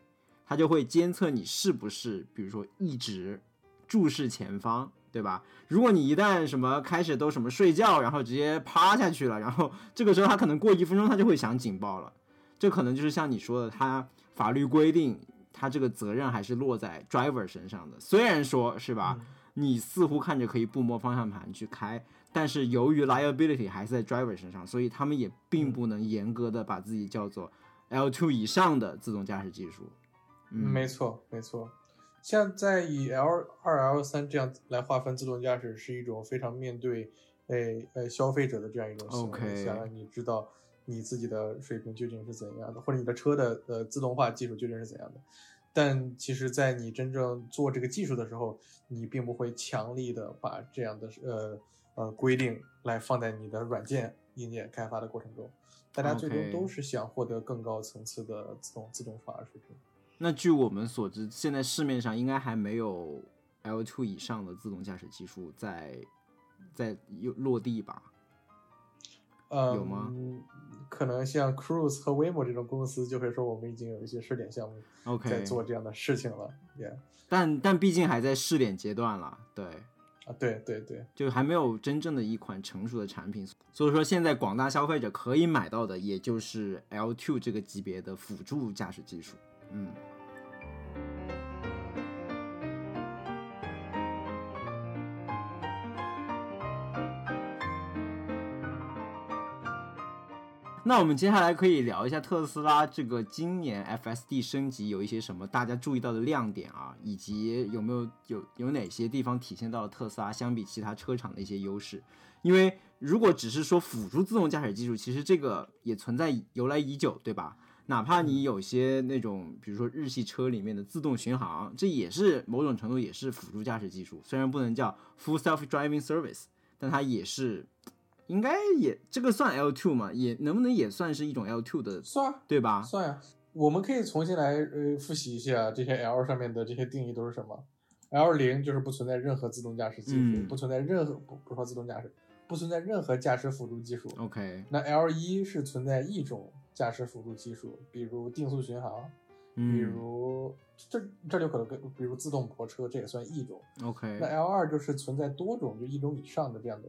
它就会监测你是不是，比如说一直注视前方，对吧？如果你一旦什么开始都什么睡觉，然后直接趴下去了，然后这个时候它可能过一分钟它就会响警报了。这可能就是像你说的，它法律规定它这个责任还是落在 driver 身上的。虽然说是吧，你似乎看着可以不摸方向盘去开，但是由于 liability 还是在 driver 身上，所以他们也并不能严格的把自己叫做 L2 以上的自动驾驶技术。没错，没错。像在以 L 二、L 三这样来划分自动驾驶，是一种非常面对，诶呃消费者的这样一种行为，想让你知道你自己的水平究竟是怎样的，或者你的车的呃自动化技术究竟是怎样的。但其实，在你真正做这个技术的时候，你并不会强力的把这样的呃呃规定来放在你的软件硬件开发的过程中。大家最终都是想获得更高层次的自动自动化水平。那据我们所知，现在市面上应该还没有 L2 以上的自动驾驶技术在在又落地吧？呃，有吗？可能像 Cruise 和 Waymo 这种公司就会说，我们已经有一些试点项目，OK，在做这样的事情了。Yeah，但但毕竟还在试点阶段了，对，啊，对对对，就还没有真正的一款成熟的产品。所以说，现在广大消费者可以买到的，也就是 L2 这个级别的辅助驾驶技术。嗯。那我们接下来可以聊一下特斯拉这个今年 fsd 升级有一些什么大家注意到的亮点啊以及有没有有有哪些地方体现到了特斯拉相比其他车厂的一些优势。因为如果只是说辅助自动驾驶技术其实这个也存在由来已久对吧？哪怕你有些那种，比如说日系车里面的自动巡航，这也是某种程度也是辅助驾驶技术，虽然不能叫 full self driving service，但它也是。应该也这个算 L two 嘛？也能不能也算是一种 L two 的，算啊，对吧？算呀。我们可以重新来呃复习一下这些 L 上面的这些定义都是什么？L 零就是不存在任何自动驾驶技术，嗯不存在任何不不说自动驾驶，不存在任何驾驶辅助技术。OK，那 L 一是存在一种驾驶辅助技术，比如定速巡航，比嗯如这这就可能跟比如自动泊车，这也算一种。，OK，那 L 二就是存在多种，就一种以上的这样的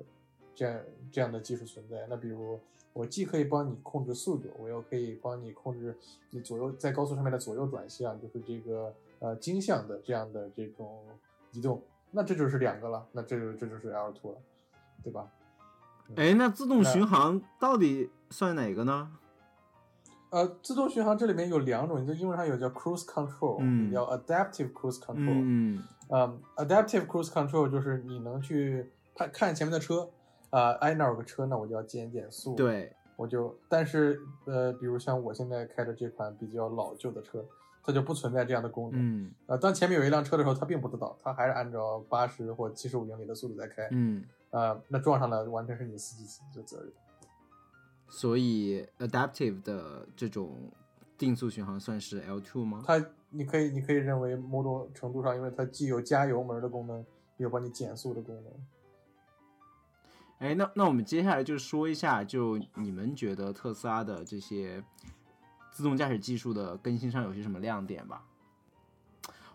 这样这样的技术存在。那比如我既可以帮你控制速度，我又可以帮你控制你左右在高速上面的左右转向，就是这个呃经向的这样的这种移动。那这就是两个了，那这就这就是 L two 了，对吧？哎，那自动巡航到底算哪个呢？呃，自动巡航这里面有两种，就英文上有叫 cruise control，叫 adaptive cruise control。嗯嗯，adaptive cruise control 就是你能去看看前面的车，啊、哎那儿有个车，那我就要减减速。，对，我就，但是呃，比如像我现在开的这款比较老旧的车，它就不存在这样的功能。嗯呃，当前面有一辆车的时候，它并不知道，它还是按照八十或七十五英里的速度在开。嗯，啊，那撞上了完全是你司机自己的责任。所以 adaptive 的这种定速巡航算是 L two 吗？它，你可以，你可以认为某种程度上，因为它既有加油门的功能，也有帮你减速的功能。哎，那那我们接下来就说一下，就你们觉得特斯拉的这些自动驾驶技术的更新上有些什么亮点吧？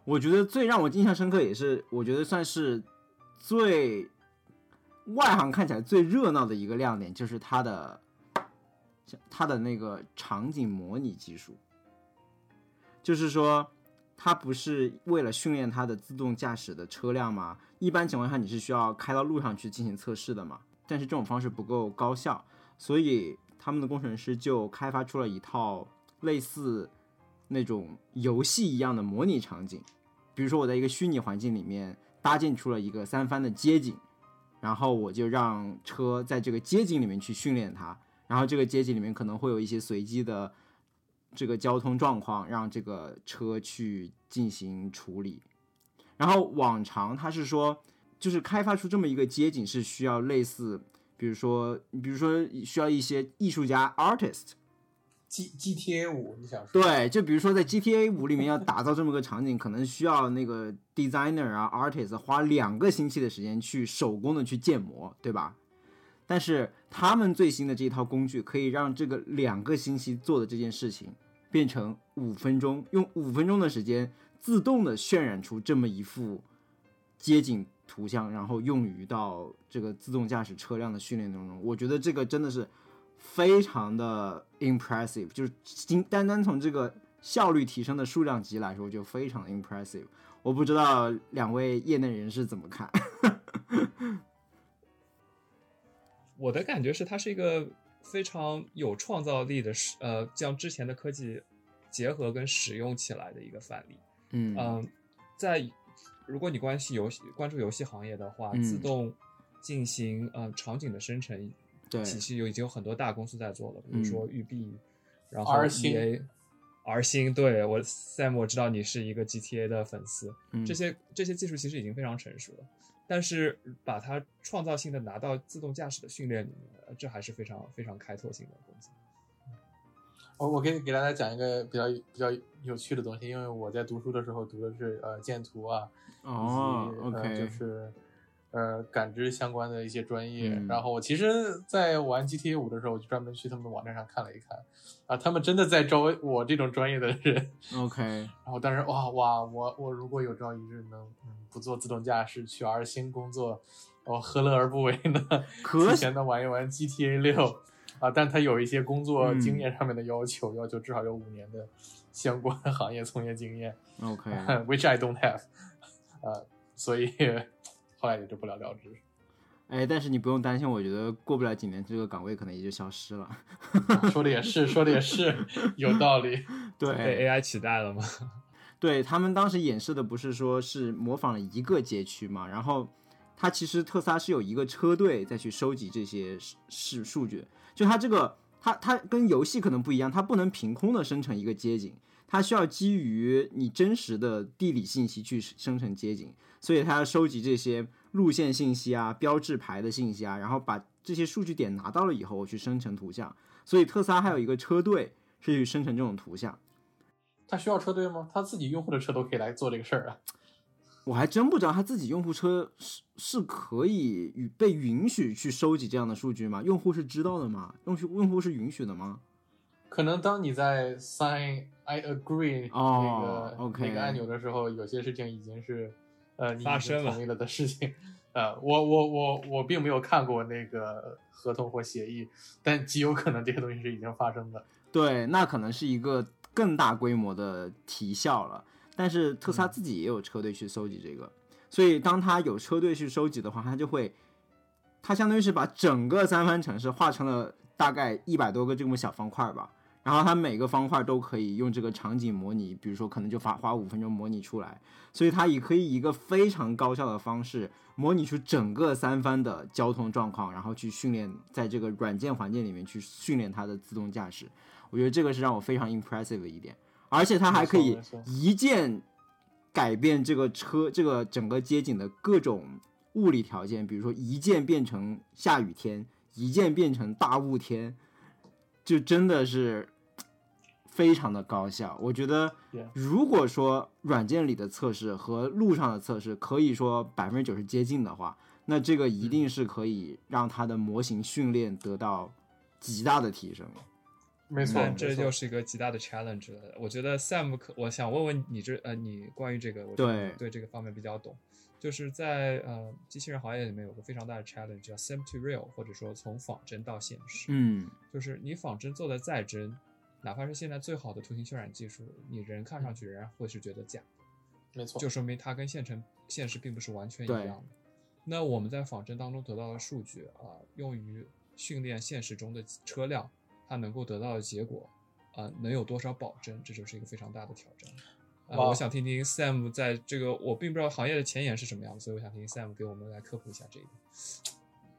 我觉得最让我印象深刻，也是我觉得算是最外行看起来最热闹的一个亮点，就是它的它的那个场景模拟技术，就是说。它不是为了训练它的自动驾驶的车辆吗？一般情况下你是需要开到路上去进行测试的嘛？但是这种方式不够高效，所以他们的工程师就开发出了一套类似那种游戏一样的模拟场景。比如说我在一个虚拟环境里面搭建出了一个三番的街景，然后我就让车在这个街景里面去训练它，然后这个街景里面可能会有一些随机的这个交通状况，让这个车去进行处理。然后往常他是说，就是开发出这么一个街景是需要类似，比如说，比如说需要一些艺术家 artist，G GTA 五，你想说？对，就比如说在 GTA 五里面要打造这么个场景，可能需要那个 designer 啊 artist 花两个星期的时间去手工的去建模，对吧？但是他们最新的这一套工具可以让这个两个星期做的这件事情变成五分钟，用五分钟的时间自动的渲染出这么一幅街景图像，然后用于到这个自动驾驶车辆的训练当中。我觉得这个真的是非常的 impressive，就是仅单单从这个效率提升的数量级来说，就非常 impressive。我不知道两位业内人士怎么看。我的感觉是，它是一个非常有创造力的使，呃，将之前的科技结合跟使用起来的一个范例。嗯嗯，在如果你关系游戏关注游戏行业的话，嗯自动进行呃场景的生成，对其实有已经有很多大公司在做了，比如嗯说育碧，然后 R 星 EA。R 星，对我 Sam，我知道你是一个 GTA 的粉丝，嗯这些这些技术其实已经非常成熟了，但是把它创造性的拿到自动驾驶的训练里面，呃这还是非常非常开拓性的东西。我我可以给大家讲一个比较比较有趣的东西，因为我在读书的时候读的是呃建图啊，哦以及呃就是呃感知相关的一些专业。嗯。然后我其实，在玩 GTA 五的时候，我就专门去他们的网站上看了一看，啊，他们真的在招我这种专业的人。OK，然后但是哇哇，我我如果有朝一日能嗯不做自动驾驶去 R 星工作，我何乐而不为呢？可提前的玩一玩 GTA 六。啊，但他有一些工作嗯。经验上面的要求，要求至少有五年的相关行业从业经验 OK，，which I don't have，呃，所以后来也就不了了之。哎，但是你不用担心，我觉得过不了几年，这个岗位可能也就消失了。说的也是，说的也是，有道理。对，被 AI 取代了吗？对他们当时演示的不是说是模仿了一个街区嘛，然后它其实特斯拉是有一个车队再去收集这些是数据，就它这个它它跟游戏可能不一样，它不能凭空的生成一个街景，它需要基于你真实的地理信息去生成街景，所以它要收集这些。路线信息啊，标志牌的信息啊，然后把这些数据点拿到了以后，我去生成图像。所以特斯拉还有一个车队是去生成这种图像。他需要车队吗？他自己用户的车都可以来做这个事儿啊。我还真不知道他自己用户车是是可以与被允许去收集这样的数据吗？用户是知道的吗？用户用户是允许的吗？可能当你在 sign I agree 那个那个按钮的时候，有些事情已经是。呃，你发生同意了的事情，呃，我我我我并没有看过那个合同或协议，但极有可能这些东西是已经发生的。对，那可能是一个更大规模的提效了。但是特斯拉自己也有车队去收集这个，所以当他有车队去收集的话，他就会，他相当于是把整个三藩城市划成了大概一百多个这么小方块吧。然后它每个方块都可以用这个场景模拟，比如说可能就花花五分钟模拟出来，所以它也可以一个非常高效的方式模拟出整个三番的交通状况，然后去训练在这个软件环境里面去训练它的自动驾驶。我觉得这个是让我非常 impressive 的一点，而且它还可以一键改变这个车这个整个街景的各种物理条件，比如说一键变成下雨天，一键变成大雾天，就真的是。非常的高效，我觉得，如果说软件里的测试和路上的测试可以说百分之九十接近的话，那这个一定是可以让它的模型训练得到极大的提升。没错，这就是一个极大的 challenge 了。我觉得 Sam 可，我想问问你这呃，你关于这个，我对对这个方面比较懂，就是在呃机器人行业里面有个非常大的 challenge 叫 Sim to Real，或者说从仿真到现实。嗯，就是你仿真做的再真。哪怕是现在最好的图形渲染技术，你人看上去仍然会是觉得假，没错，就说明它跟现成现实并不是完全一样的。那我们在仿真当中得到的数据啊，用于训练现实中的车辆，它能够得到的结果啊，能有多少保证？这就是一个非常大的挑战。啊，我想听听 Sam 在这个我并不知道行业的前沿是什么样的，所以我想听 Sam 给我们来科普一下这一点。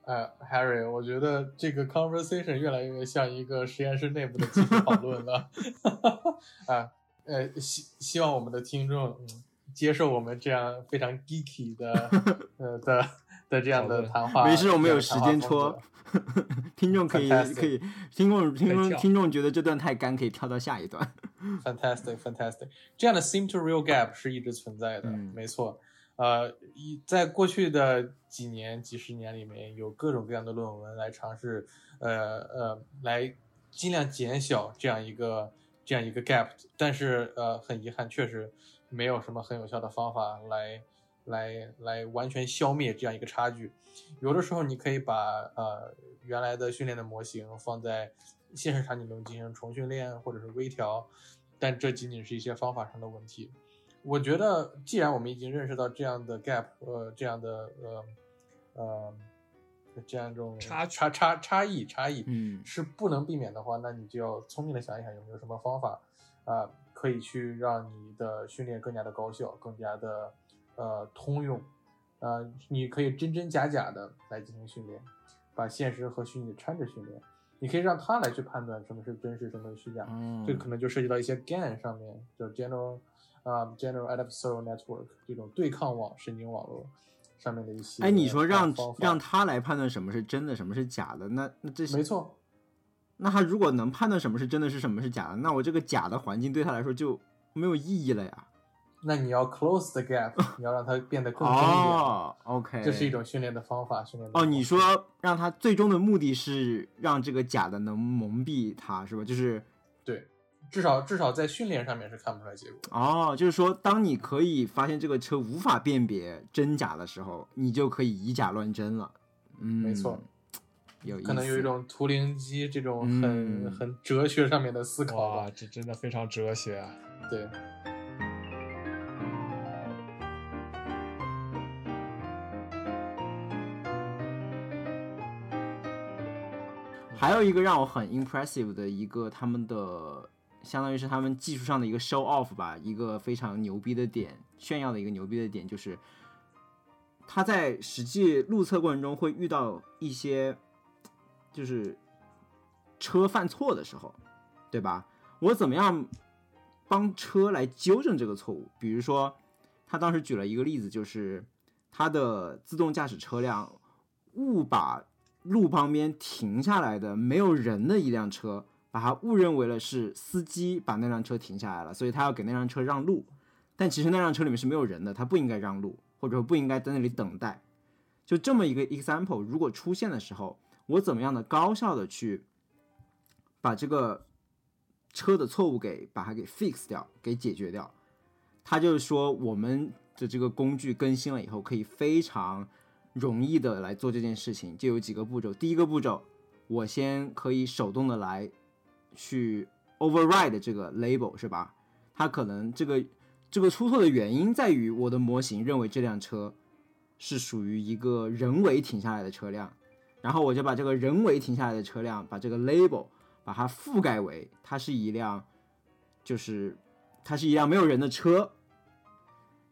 哎，Harry，我觉得这个 conversation 越来越像一个实验室内部的集体讨论了。啊，呃，希希望我们的听众接受我们这样非常 geeky 的呃的的这样的谈话。没事，我们有时间戳。听众可以可以，听众听众听众觉得这段太干，可以跳到下一段。Fantastic，fantastic，这样的 seem to real gap 是一直存在的，没错。呃，一在过去的几年、几十年里面，有各种各样的论文来尝试，呃呃，来尽量减小这样一个这样一个 gap，但是呃，很遗憾，确实没有什么很有效的方法来来来完全消灭这样一个差距。有的时候，你可以把呃原来的训练的模型放在现实场景中进行重训练或者是微调，但这仅仅是一些方法上的问题。我觉得，既然我们已经认识到这样的 gap，呃，这样的呃，呃，这样一种差差差差异差异，嗯，是不能避免的话，那你就要聪明的想一想，有没有什么方法啊，可以去让你的训练更加的高效，更加的呃通用，呃，你可以真真假假的来进行训练，把现实和虚拟掺着训练，你可以让他来去判断什么是真实，什么是虚假，嗯，这个可能就涉及到一些 GAN 上面，就 general。啊，General Adversarial Network 这种对抗网神经网络上面的一些，哎，你说让让他来判断什么是真的，什么是假的，那那这没错。那他如果能判断什么是真的，是什么是假的，那我这个假的环境对他来说就没有意义了呀。那你要 close the gap，你要让它变得更真一点。哦，OK，这是一种训练的方法，训练。哦，你说让他最终的目的是让这个假的能蒙蔽他，是吧？就是对。至少至少在训练上面是看不出来结果哦，就是说，当你可以发现这个车无法辨别真假的时候，你就可以以假乱真了。嗯，没错，有可能有一种图灵机这种很很哲学上面的思考吧，这真的非常哲学啊。对。还有一个让我很 impressive 的一个他们的，相当于是他们技术上的一个 show off 吧，一个非常牛逼的点，炫耀的一个牛逼的点就是，他在实际路测过程中会遇到一些，就是车犯错的时候，对吧？我怎么样帮车来纠正这个错误？比如说，他当时举了一个例子，就是他的自动驾驶车辆误把路旁边停下来的没有人的一辆车，把它误认为了是司机把那辆车停下来了，所以他要给那辆车让路。但其实那辆车里面是没有人的，他不应该让路，或者说不应该在那里等待。就这么一个 example，如果出现的时候，我怎么样的高效的去把这个车的错误给把它给 fix 掉，给解决掉？他就是说，我们的这个工具更新了以后，可以非常容易的来做这件事情，就有几个步骤。第一个步骤，我先可以手动的来去 override 这个 label 是吧？它可能这个这个出错的原因在于我的模型认为这辆车是属于一个人为停下来的车辆，然后我就把这个人为停下来的车辆把这个 label 把它覆盖为它是一辆就是它是一辆没有人的车，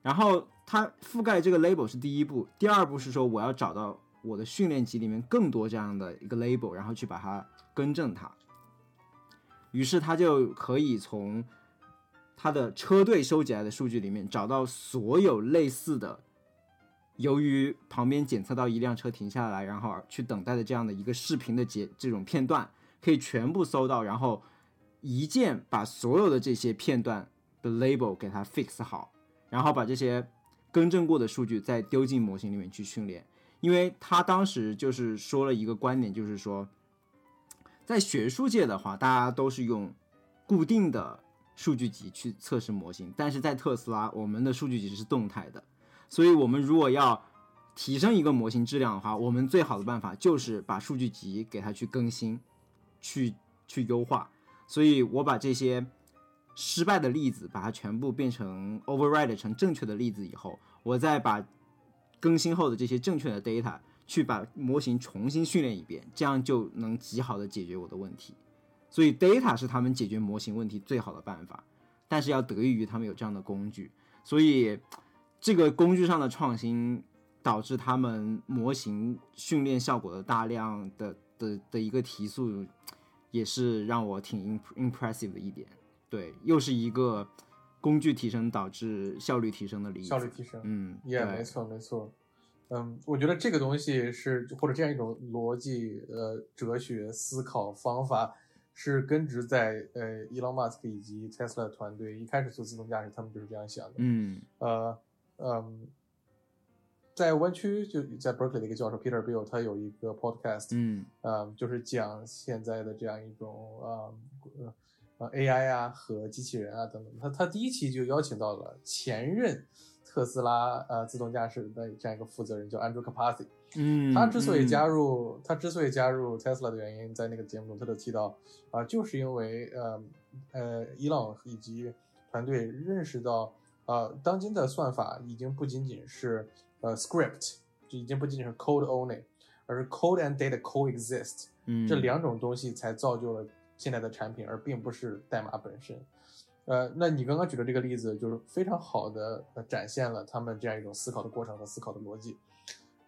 然后它覆盖这个 label 是第一步，第二步是说我要找到我的训练集里面更多这样的一个 label，然后去把它更正它。于是他就可以从他的车队收集来的数据里面找到所有类似的，由于旁边检测到一辆车停下来，然后去等待的这样的一个视频的节这种片段，可以全部搜到，然后一键把所有的这些片段的 label 给它 fix 好，然后把这些更正过的数据再丢进模型里面去训练。因为他当时就是说了一个观点，就是说，在学术界的话，大家都是用固定的数据集去测试模型，但是在特斯拉，我们的数据集是动态的，所以我们如果要提升一个模型质量的话，我们最好的办法就是把数据集给它去更新，去去优化。所以我把这些失败的例子，把它全部变成 override 成正确的例子以后，我再把更新后的这些正确的 data 去把模型重新训练一遍，这样就能极好的解决我的问题。所以 data 是他们解决模型问题最好的办法，但是要得益于他们有这样的工具。所以这个工具上的创新导致他们模型训练效果的大量的的的一个提速，也是让我挺 impressive 的一点。对，又是一个工具提升导致效率提升的例子。效率提升，嗯，也、对没错没错。嗯，我觉得这个东西是或者这样一种逻辑、呃哲学思考方法，是根植在呃伊隆马斯克以及 Tesla 团队一开始做自动驾驶，他们就是这样想的。嗯呃嗯，在湾区就在 Berkeley 的一个教授 Peter Bill，他有一个 podcast，嗯呃，就是讲现在的这样一种啊呃呃 AI 啊和机器人啊等等。他他第一期就邀请到了前任特斯拉呃自动驾驶的这样一个负责人，叫 Andrew Capasi。嗯，他之所以加入，入，他之所以加入 Tesla 的原因，在那个节目中他都提到啊、就是因为呃呃伊朗以及团队认识到，呃，当今的算法已经不仅仅是呃 script，就已经不仅仅是 code only，而是 code and data coexist，嗯这两种东西才造就了现在的产品，而并不是代码本身。呃，那你刚刚举的这个例子，就是非常好的呃展现了他们这样一种思考的过程和思考的逻辑。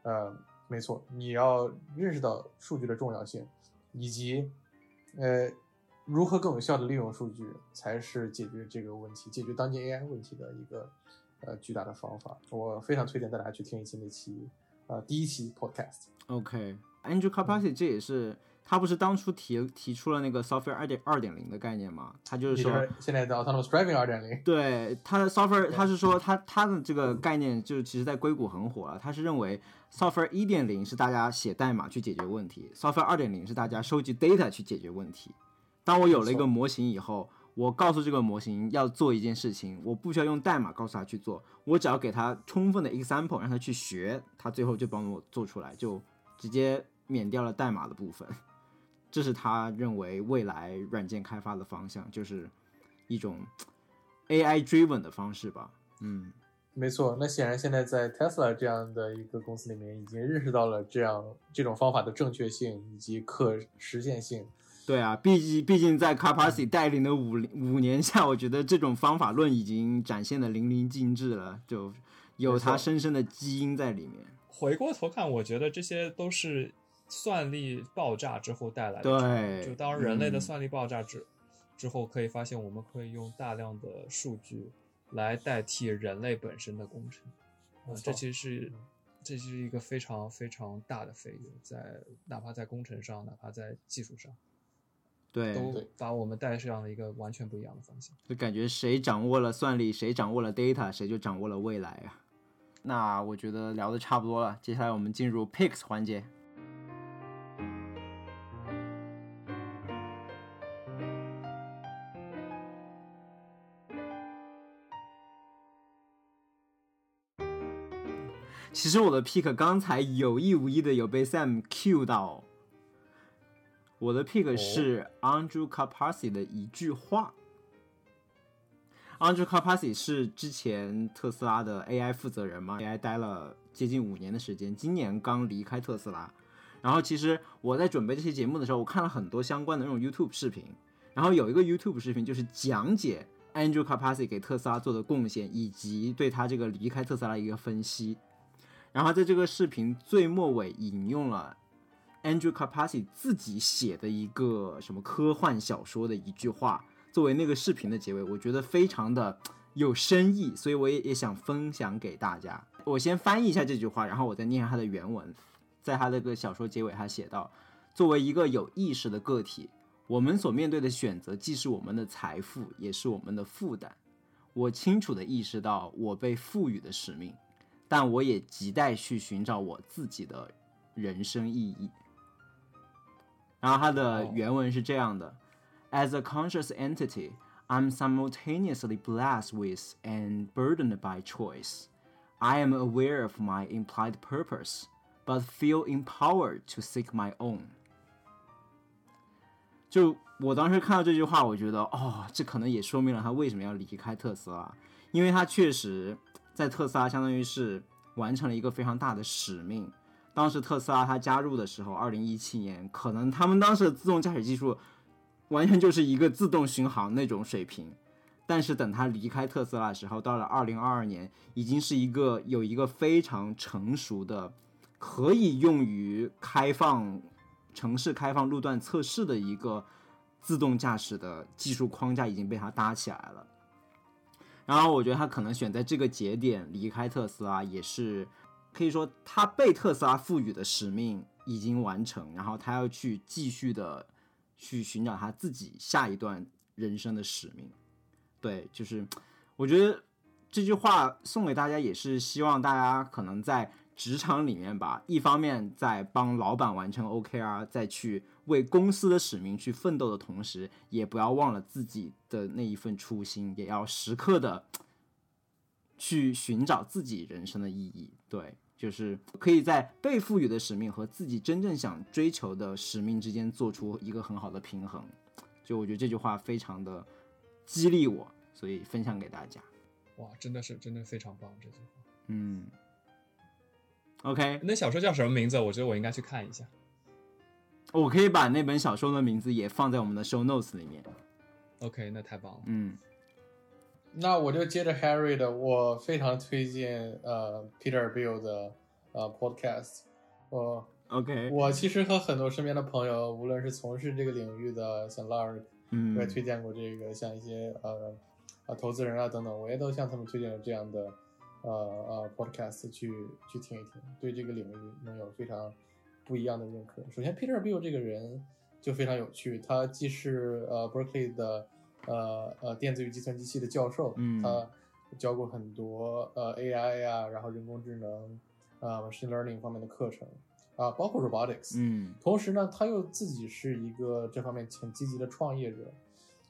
呃，没错，你要认识到数据的重要性，以及呃如何更有效的利用数据，才是解决这个问题、解决当今 AI 问题的一个呃巨大的方法。我非常推荐大家去听一期那期呃第一期 podcast。OK，Andrew Kapasi 这也是他不是当初提提出了那个 software 二点二点零的概念吗？他就是说现在的 autonomous driving 二点零。对他的 software，他是说他他的这个概念就是其实在硅谷很火了。他是认为 software 一点零是大家写代码去解决问题，software 二点零是大家收集 data 去解决问题。当我有了一个模型以后，我告诉这个模型要做一件事情，我不需要用代码告诉他去做，我只要给他充分的 example 让他去学，他最后就帮我做出来，就直接免掉了代码的部分。这是他认为未来软件开发的方向，就是一种 AI driven 的方式吧。嗯没错，那显然现在在 Tesla 这样的一个公司里面，已经认识到了这样这种方法的正确性以及可实现性。对啊，毕竟毕竟在 Carpasi 带领的五五年下，我觉得这种方法论已经展现的淋漓尽致了，就有它深深的基因在里面。回过头看，我觉得这些都是算力爆炸之后带来的。对，就当人类的嗯算力爆炸之、之后，可以发现我们可以用大量的数据来代替人类本身的工程。这其实是嗯这是一个非常非常大的飞跃，在哪怕在工程上，哪怕在技术上，对，都把我们带上了一个完全不一样的方向。就感觉谁掌握了算力，谁掌握了 data，谁就掌握了未来啊。那我觉得聊的差不多了，接下来我们进入 picks 环节。其实我的 pick 刚才有意无意的有被 Sam cue 到，我的 pick 是 Andrew Carpasi 的一句话。Andrew Carpasi 是之前特斯拉的 AI 负责人嘛，AI 待了接近五年的时间，今年刚离开特斯拉。然后其实我在准备这期节目的时候，我看了很多相关的那种 YouTube 视频，然后有一个 YouTube 视频就是讲解 Andrew Carpasi 给特斯拉做的贡献，以及对他这个离开特斯拉一个分析。然后在这个视频最末尾引用了 Andrew Carpasi 自己写的一个什么科幻小说的一句话，作为那个视频的结尾，我觉得非常的有深意，所以我也也想分享给大家。我先翻译一下这句话，然后我再念下它的原文。在他这个小说结尾，他写道：“作为一个有意识的个体，我们所面对的选择既是我们的财富，也是我们的负担。我清楚地意识到我被赋予的使命，但我也亟待去寻找我自己的人生意义。”然后它的原文是这样的：“As a conscious entity, I'm simultaneously blessed with and burdened by choice. I am aware of my implied purpose, but feel empowered to seek my own.” 就我当时看到这句话，我觉得哦，这可能也说明了他为什么要离开特斯拉，因为他确实在特斯拉相当于是完成了一个非常大的使命。当时特斯拉它加入的时候，二零一七年，可能他们当时的自动驾驶技术完全就是一个自动巡航那种水平。但是等他离开特斯拉的时候，到了二零二二年，已经是一个有一个非常成熟的，可以用于开放城市开放路段测试的一个自动驾驶的技术框架已经被他搭起来了。然后我觉得他可能选在这个节点离开特斯拉，也是可以说他被特斯拉赋予的使命已经完成，然后他要去继续的去寻找他自己下一段人生的使命。对，就是我觉得这句话送给大家，也是希望大家可能在职场里面吧，一方面在帮老板完成 OKR，再去为公司的使命去奋斗的同时，也不要忘了自己的那一份初心，也要时刻的去寻找自己人生的意义。对，就是可以在被赋予的使命和自己真正想追求的使命之间做出一个很好的平衡。就我觉得这句话非常的激励我，所以分享给大家。哇，真的是真的非常棒这句话。嗯，OK，那小说叫什么名字？我觉得我应该去看一下。我可以把那本小说的名字也放在我们的 show notes 里面。OK，那太棒了。嗯，那我就接着 Harry 的，我非常推荐呃 Peter Bill 的呃 podcast。我 OK，我其实和很多身边的朋友，无论是从事这个领域的，像 Lark，嗯我也推荐过这个，像一些呃啊投资人啊等等，我也都向他们推荐了这样的呃呃 podcast 去去听一听，对这个领域能有非常不一样的认可。首先，Peter Bill 这个人就非常有趣，他既是呃 Berkeley 的呃呃电子与计算机系的教授，嗯他教过很多呃 AI 啊，然后人工智能啊、machine learning 方面的课程啊，包括 robotics，嗯同时呢，他又自己是一个这方面很积极的创业者。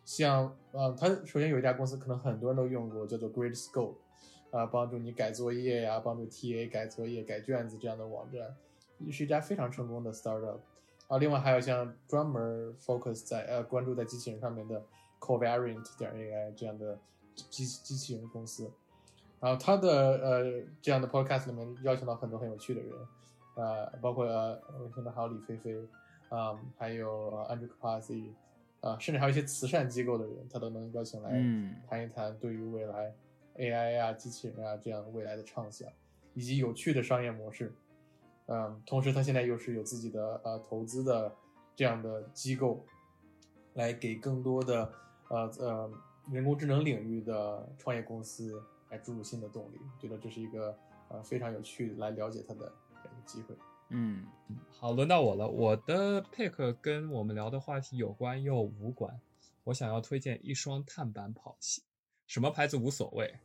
像呃，他首先有一家公司，可能很多人都用过，叫做 Great Scope，啊、帮助你改作业呀，帮助 TA 改作业、改卷子这样的网站，是一家非常成功的 startup。啊，另外还有像专门 focus 在呃关注在机器人上面的 Covariant 点 AI 这样的机机器人公司。然后他的呃这样的 podcast 里面邀请到很多很有趣的人，呃，包括呃我现在还有李飞飞，啊、还有呃 Andrew Kapasi，啊、甚至还有一些慈善机构的人，他都能邀请来嗯谈一谈对于未来 AI 啊、机器人啊这样未来的畅想，以及有趣的商业模式。嗯，同时他现在又是有自己的呃投资的这样的机构，来给更多的呃呃人工智能领域的创业公司来注入新的动力。觉得这是一个呃非常有趣来了解它的个机会。嗯好，轮到我了。我的 pick 跟我们聊的话题有关又无关。我想要推荐一双碳板跑鞋，什么牌子无所谓。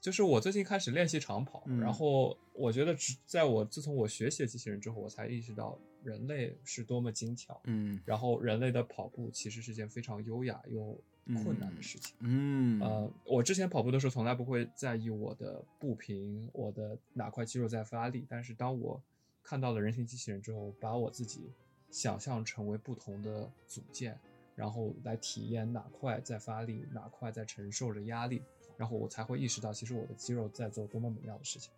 就是我最近开始练习长跑，嗯。然后我觉得只在我自从我学习了机器人之后，我才意识到人类是多么精巧，嗯。然后人类的跑步其实是件非常优雅又困难的事情。嗯。呃，我之前跑步的时候从来不会在意我的步频，我的哪块肌肉在发力，但是当我看到了人形机器人之后，把我自己想象成为不同的组件，然后来体验哪块在发力，哪块在承受着压力，然后我才会意识到，其实我的肌肉在做多么美妙的事情。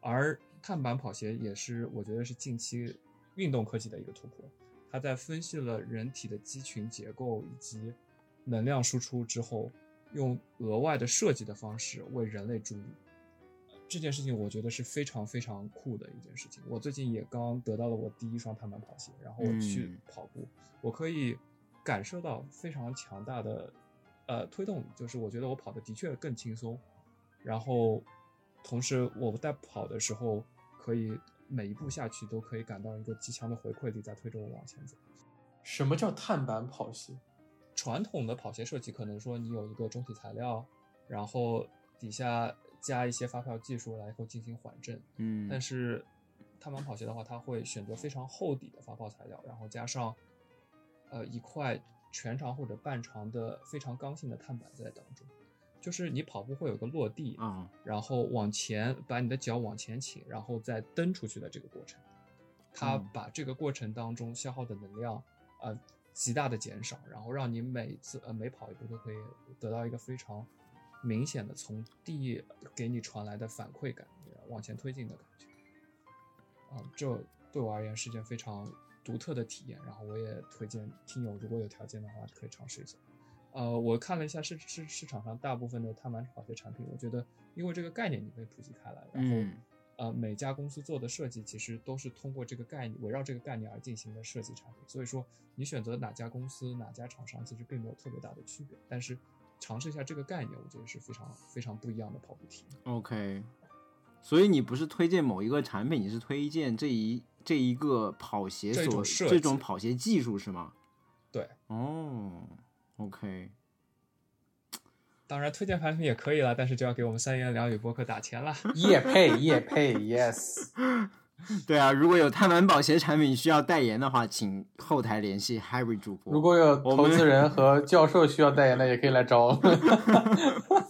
而碳板跑鞋也是我觉得是近期运动科技的一个突破，它在分析了人体的肌群结构以及能量输出之后，用额外的设计的方式为人类助力。这件事情我觉得是非常非常酷的一件事情。我最近也刚得到了我第一双碳板跑鞋，然后我去嗯跑步，我可以感受到非常强大的呃推动，就是我觉得我跑的的确更轻松，然后同时我在跑的时候可以每一步下去都可以感到一个极强的回馈力在推着我往前走。什么叫碳板跑鞋？传统的跑鞋设计可能说你有一个中体材料，然后底下加一些发泡技术来后进行缓震，嗯，但是碳板跑鞋的话，它会选择非常厚底的发泡材料，然后加上呃一块全长或者半长的非常刚性的碳板在当中，就是你跑步会有个落地，啊。然后往前把你的脚往前倾，然后再蹬出去的这个过程，它嗯。把这个过程当中消耗的能量呃极大的减少，然后让你每次呃每跑一步都可以得到一个非常明显的从地给你传来的反馈感，往前推进的感觉。啊、这对我而言是件非常独特的体验，然后我也推荐听友如果有条件的话可以尝试一下。呃，我看了一下市市市场上大部分的碳板跑鞋产品，我觉得因为这个概念你被普及开来，然后、嗯呃每家公司做的设计其实都是通过这个概念，围绕这个概念而进行的设计产品，所以说你选择哪家公司哪家厂商其实并没有特别大的区别，但是尝试一下这个概念，我觉得是非常非常不一样的跑步体验。OK，所以你不是推荐某一个产品，你是推荐这一这一个跑鞋所这种跑鞋技术是吗？对，哦，OK，当然推荐产品也可以了，但是就要给我们三言两语播客打钱了。叶配叶配，yes。对啊，如果有碳板跑鞋产品需要代言的话，请后台联系 Harry 主播。如果有投资人和教授需要代言的，也可以来找我们。